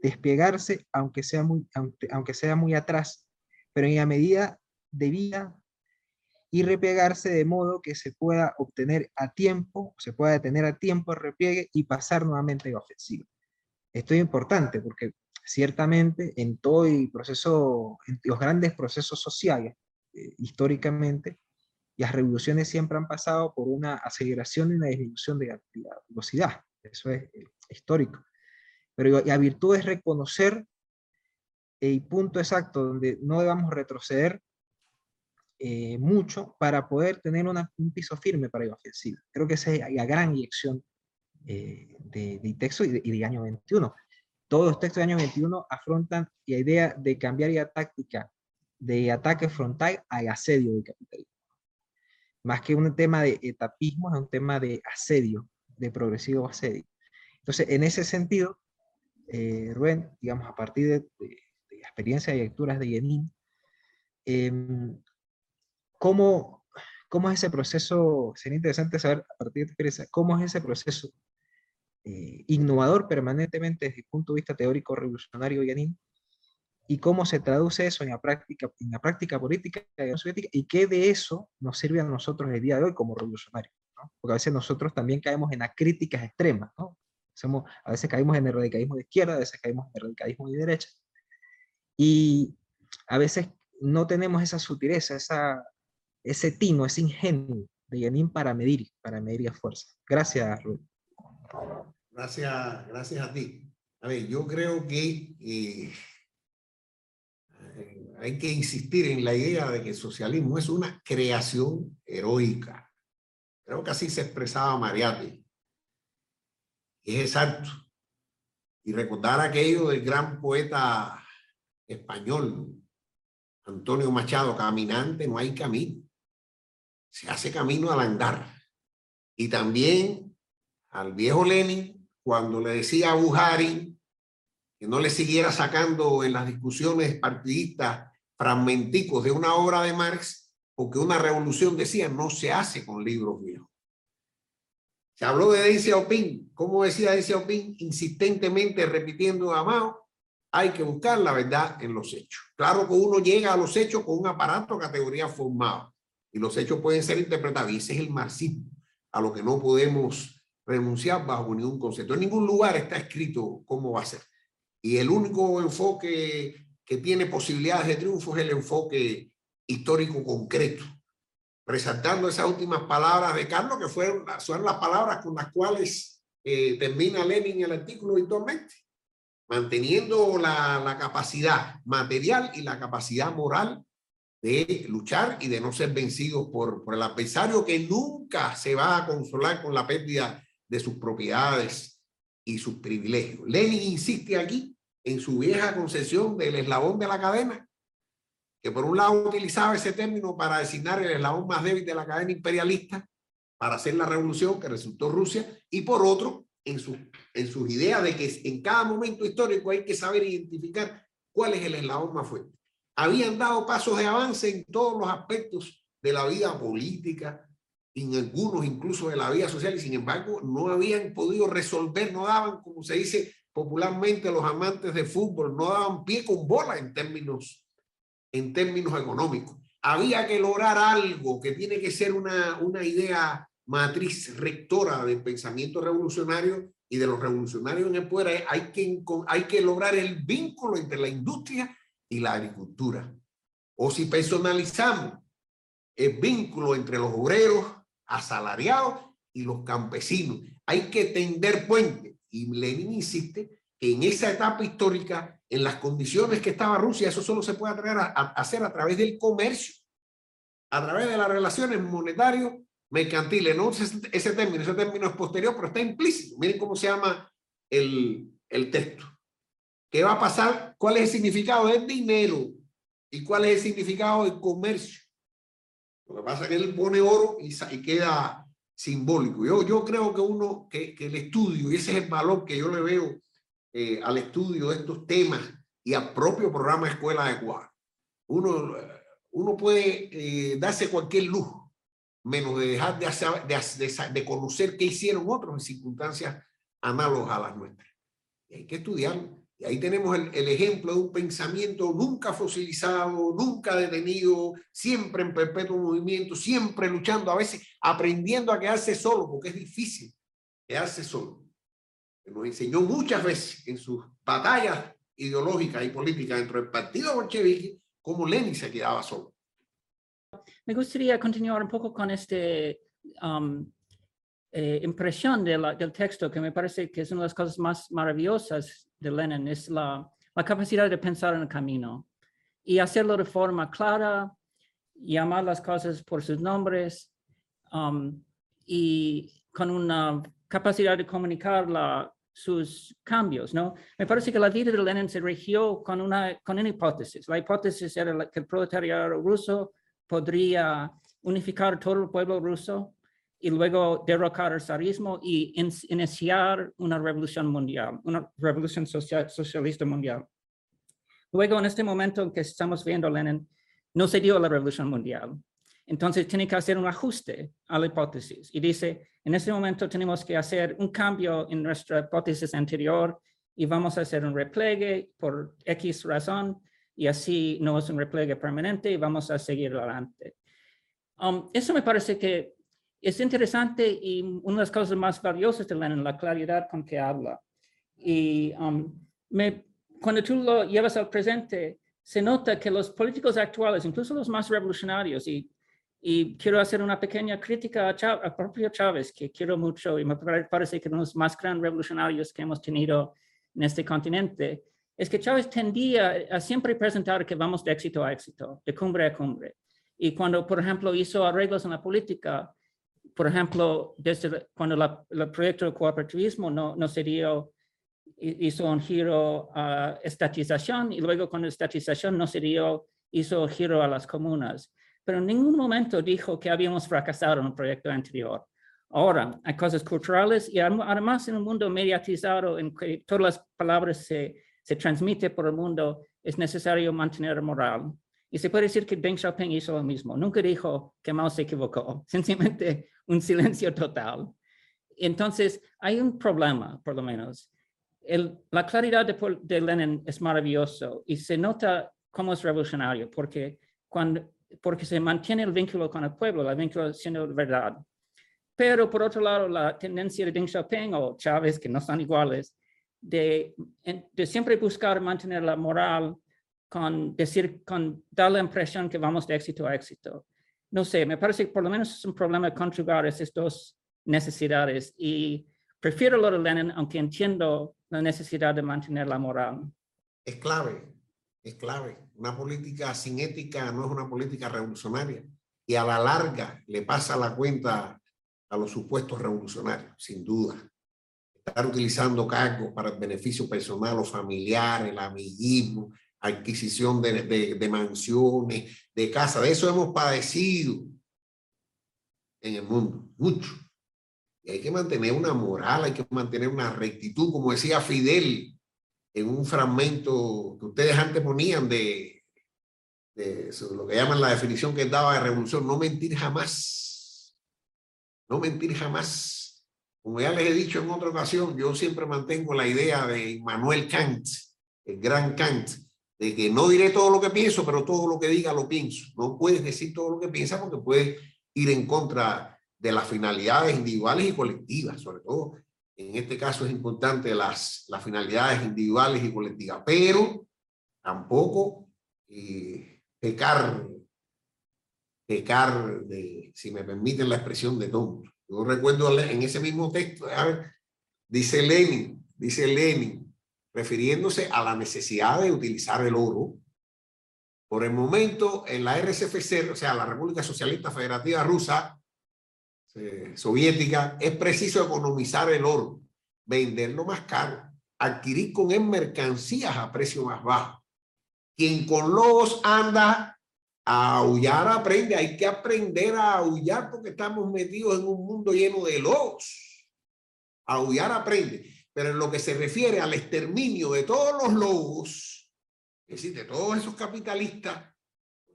[SPEAKER 3] desplegarse aunque sea muy, aunque, sea muy atrás, pero en la medida debida y replegarse de modo que se pueda obtener a tiempo, se pueda detener a tiempo el repliegue y pasar nuevamente a la ofensiva. Esto es importante porque ciertamente en todo el proceso, en los grandes procesos sociales, eh, históricamente, las revoluciones siempre han pasado por una aceleración y una disminución de la, velocidad. Eso es eh, histórico. Pero la virtud es reconocer el punto exacto donde no debamos retroceder eh, mucho para poder tener un piso firme para la ofensiva. Creo que esa es la gran lección eh, de, texto y de, año 21 todos los textos del año 21 afrontan la idea de cambiar la táctica de ataque frontal al asedio del capitalismo. Más que un tema de etapismo, es un tema de asedio, de progresivo asedio. Entonces, en ese sentido, eh, Rubén, digamos, a partir de, la experiencia de lecturas de Yenin, em, ¿cómo, ¿cómo, es ese proceso? Sería interesante saber, a partir de experiencia, ¿cómo es ese proceso eh, innovador permanentemente desde el punto de vista teórico revolucionario Yanin, y cómo se traduce eso en la práctica, en la práctica política soviética y qué de eso nos sirve a nosotros el día de hoy como revolucionarios. Porque a veces nosotros también caemos en las críticas extremas. ¿no? Somos, a veces caemos en el radicalismo de izquierda, a veces caemos en el radicalismo de derecha. Y a veces no tenemos esa sutileza, esa, ese tino, ese ingenio de Yanin para medir, para medir la fuerza. Gracias, Rubén.
[SPEAKER 2] Gracias, gracias a ti. A ver, yo creo que eh, hay que insistir en la idea de que el socialismo es una creación heroica. Creo que así se expresaba Mariatti. Es exacto. Y recordar aquello del gran poeta español, Antonio Machado, caminante no hay camino. Se hace camino al andar. Y también al viejo Lenin cuando le decía a Buhari que no le siguiera sacando en las discusiones partidistas fragmenticos de una obra de Marx, porque una revolución, decía, no se hace con libros viejos. Se habló de Deng Xiaoping. ¿Cómo decía Deng Xiaoping? Insistentemente repitiendo a Mao, hay que buscar la verdad en los hechos. Claro que uno llega a los hechos con un aparato categoría formado y los hechos pueden ser interpretados. Y ese es el marxismo, a lo que no podemos renunciar bajo ningún concepto. En ningún lugar está escrito cómo va a ser. Y el único enfoque que tiene posibilidades de triunfo es el enfoque histórico concreto. Resaltando esas últimas palabras de Carlos, que fueron, son las palabras con las cuales eh, termina Lenin el artículo virtualmente manteniendo la, capacidad material y la capacidad moral de luchar y de no ser vencidos por, por el adversario que nunca se va a consolar con la pérdida de sus propiedades y sus privilegios. Lenin insiste aquí en su vieja concesión del eslabón de la cadena, que por un lado utilizaba ese término para designar el eslabón más débil de la cadena imperialista para hacer la revolución que resultó Rusia, y por otro, en, su, en sus ideas de que en cada momento histórico hay que saber identificar cuál es el eslabón más fuerte. Habían dado pasos de avance en todos los aspectos de la vida política, en algunos incluso de la vida social, y sin embargo no habían podido resolver, no daban, como se dice popularmente los amantes de fútbol, no daban pie con bola en términos, en términos económicos. Había que lograr algo que tiene que ser una, una idea matriz rectora del pensamiento revolucionario y de los revolucionarios en el poder, hay que, hay que lograr el vínculo entre la industria y la agricultura. O si personalizamos el vínculo entre los obreros, asalariados y los campesinos, hay que tender puentes. Y Lenin insiste que en esa etapa histórica, en las condiciones que estaba Rusia, eso solo se puede a, a hacer a través del comercio, a través de las relaciones monetarias mercantiles, no ese término, ese término es posterior, pero está implícito. Miren cómo se llama el, el texto. ¿Qué va a pasar? ¿Cuál es el significado del dinero? ¿Y cuál es el significado del comercio? Lo que pasa es que él pone oro y, y queda simbólico. Yo, yo creo que uno, que, que, el estudio, y ese es el valor que yo le veo eh, al estudio de estos temas y al propio programa Escuela de Adecuada. Uno, uno puede eh, darse cualquier lujo menos de dejar de, hacer, de, de, conocer qué hicieron otros en circunstancias análogas a las nuestras. Y hay que estudiarlo. Y ahí tenemos el, el, ejemplo de un pensamiento nunca fosilizado, nunca detenido, siempre en perpetuo movimiento, siempre luchando, a veces aprendiendo a quedarse solo, porque es difícil quedarse solo. Nos enseñó muchas veces en sus batallas ideológicas y políticas dentro del partido bolchevique cómo Lenin se quedaba solo.
[SPEAKER 4] Me gustaría continuar un poco con esta um, eh, impresión de la, del texto, que me parece que es una de las cosas más maravillosas de Lenin, es la, la capacidad de pensar en el camino y hacerlo de forma clara, llamar las cosas por sus nombres um, y con una capacidad de comunicar la, sus cambios, ¿no? Me parece que la vida de Lenin se regió con una, con una hipótesis. La hipótesis era que el proletariado ruso podría unificar todo el pueblo ruso y luego derrocar el zarismo y iniciar una revolución mundial, una revolución social, socialista mundial. Luego, en este momento en que estamos viendo Lenin, no se dio la revolución mundial. Entonces, tiene que hacer un ajuste a la hipótesis. Y dice, en este momento tenemos que hacer un cambio en nuestra hipótesis anterior y vamos a hacer un repliegue por X razón y así no es un repliegue permanente y vamos a seguir adelante. Um, eso me parece que es interesante y una de las cosas más valiosas de Lenin, la claridad con que habla. Y um, me, cuando tú lo llevas al presente, se nota que los políticos actuales, incluso los más revolucionarios, y, y quiero hacer una pequeña crítica a, a propio Chávez, que quiero mucho y me parece que los más grandes revolucionarios que hemos tenido en este continente, es que Chávez tendía a siempre presentar que vamos de éxito a éxito, de cumbre a cumbre. Y cuando, por ejemplo, hizo arreglos en la política, por ejemplo, desde cuando la, el proyecto de cooperativismo no, no se hizo un giro a estatización y luego con estatización no se dio, hizo un giro a las comunas. Pero en ningún momento dijo que habíamos fracasado en el proyecto anterior Ahora, hay cosas culturales y además en un mundo mediatizado en que todas las palabras se, se transmiten por el mundo, es necesario mantener moral. Y se puede decir que Deng Xiaoping hizo lo mismo. Nunca dijo que Mao se equivocó, (laughs) sencillamente un silencio total. Entonces, hay un problema, por lo menos. la claridad de, de, Lenin es maravilloso y se nota cómo es revolucionario, porque, cuando, porque se mantiene el vínculo con el pueblo, el vínculo siendo verdad. Pero por otro lado, la tendencia de Deng Xiaoping o Chávez, que no son iguales, de, de siempre buscar mantener la moral con decir, con dar la impresión que vamos de éxito a éxito. No sé, me parece que por lo menos es un problema conjugar esas dos necesidades y prefiero lo de Lenin, aunque entiendo la necesidad de mantener la moral.
[SPEAKER 2] Es clave, es clave. Una política sin ética no es una política revolucionaria y a la larga le pasa la cuenta a los supuestos revolucionarios, sin duda. Estar utilizando cargos para el beneficio personal o familiar, el amiguismo, adquisición de, de, mansiones, de casas, de eso hemos padecido en el mundo, mucho. Y hay que mantener una moral, hay que mantener una rectitud, como decía Fidel en un fragmento que ustedes antes ponían de, de lo que llaman la definición que daba de revolución, no mentir jamás. No mentir jamás. Como ya les he dicho en otra ocasión, yo siempre mantengo la idea de Immanuel Kant, el gran Kant, de que no diré todo lo que pienso, pero todo lo que diga lo pienso. No puedes decir todo lo que piensas porque puedes ir en contra de las finalidades individuales y colectivas, sobre todo en este caso es importante las, las finalidades individuales y colectivas, pero tampoco eh, pecar, pecar de, si me permiten la expresión de tonto. Yo recuerdo en ese mismo texto, dice Lenin, dice Lenin, refiriéndose a la necesidad de utilizar el oro. Por el momento, en la RSFC, o sea, la República Socialista Federativa Rusa, eh, soviética, es preciso economizar el oro, venderlo más caro, adquirir con él mercancías a precio más bajo. Quien con lobos anda a aullar aprende, hay que aprender a aullar porque estamos metidos en un mundo lleno de lobos. Aullar aprende, pero en lo que se refiere al exterminio de todos los lobos, es decir, de todos esos capitalistas,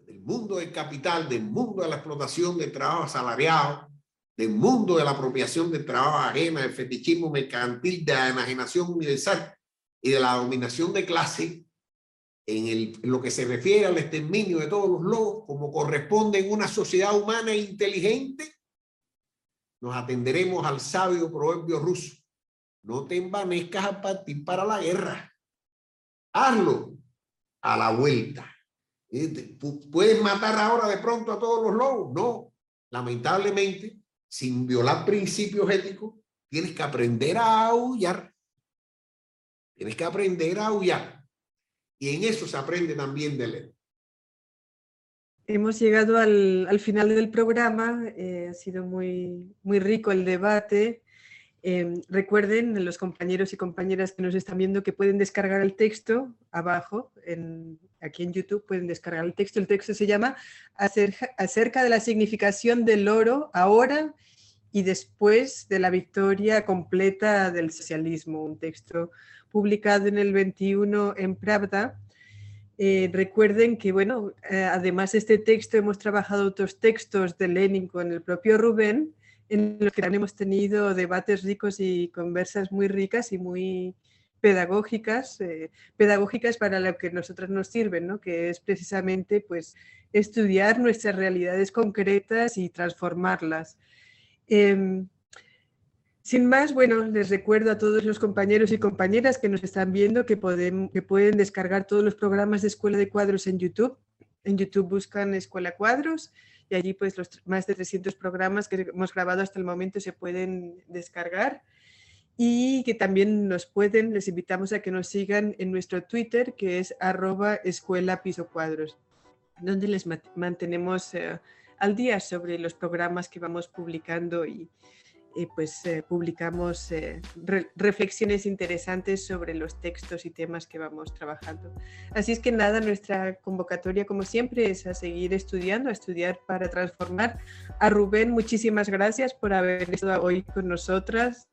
[SPEAKER 2] del mundo del capital, del mundo de la explotación del trabajo asalariado, del mundo de la apropiación del trabajo ajena, del fetichismo mercantil, de la enajenación universal y de la dominación de clase, en, el, lo que se refiere al exterminio de todos los lobos, como corresponde en una sociedad humana e inteligente, nos atenderemos al sabio proverbio ruso. No te envanezcas a partir para la guerra. Hazlo a la vuelta. ¿Puedes matar ahora de pronto a todos los lobos? No. Lamentablemente, sin violar principios éticos, tienes que aprender a aullar. Tienes que aprender a aullar. Y en eso se aprende también de leer.
[SPEAKER 1] Hemos llegado al, al final del programa, eh, ha sido muy, muy rico el debate. Eh, recuerden, los compañeros y compañeras que nos están viendo, que pueden descargar el texto abajo, en, aquí en YouTube pueden descargar el texto. El texto se llama acerca, acerca de la significación del oro ahora y después de la victoria completa del socialismo, un texto publicado en el 21 en Pravda. Eh, recuerden que, bueno, eh, además de este texto hemos trabajado otros textos de Lenin con el propio Rubén, en los que también hemos tenido debates ricos y conversas muy ricas y muy pedagógicas, eh, pedagógicas para lo que nosotras nos sirven, ¿no? que es precisamente pues, estudiar nuestras realidades concretas y transformarlas. Em, sin más, bueno, les recuerdo a todos los compañeros y compañeras que nos están viendo que, pueden, que pueden descargar todos los programas de Escuela de Cuadros en YouTube. En YouTube buscan Escuela Cuadros y allí pues los más de 300 programas que hemos grabado hasta el momento se pueden descargar y que también nos pueden, les invitamos a que nos sigan en nuestro Twitter que es arroba escuela piso cuadros, donde les mantenemos... Eh, al día sobre los programas que vamos publicando y eh, pues eh, publicamos eh, reflexiones interesantes sobre los textos y temas que vamos trabajando. Así es que nada, nuestra convocatoria como siempre es a seguir estudiando, a estudiar para transformar. A Rubén, muchísimas gracias por haber estado hoy con nosotras.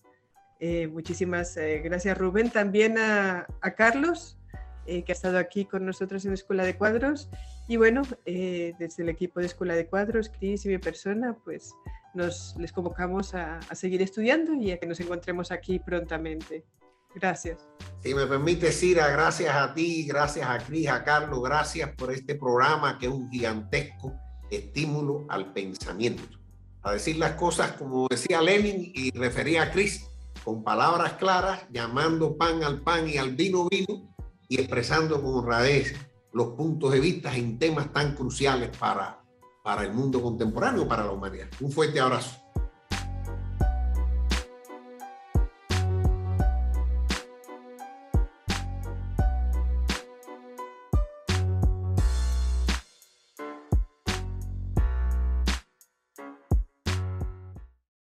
[SPEAKER 1] muchísimas gracias Rubén. También a, a Carlos, que ha estado aquí con nosotros en Escuela de Cuadros. Y bueno, desde el equipo de Escuela de Cuadros, Cris y mi persona, pues nos les convocamos a, seguir estudiando y a que nos encontremos aquí prontamente. Gracias.
[SPEAKER 2] Si me permite, Cira, gracias a ti, gracias a Cris, a Carlos, gracias por este programa que es un gigantesco estímulo al pensamiento. A decir las cosas como decía Lenin y refería a Cris, con palabras claras, llamando pan al pan y al vino vino y expresando con honradez los puntos de vista en temas tan cruciales para para el mundo contemporáneo, para la humanidad. Un fuerte abrazo.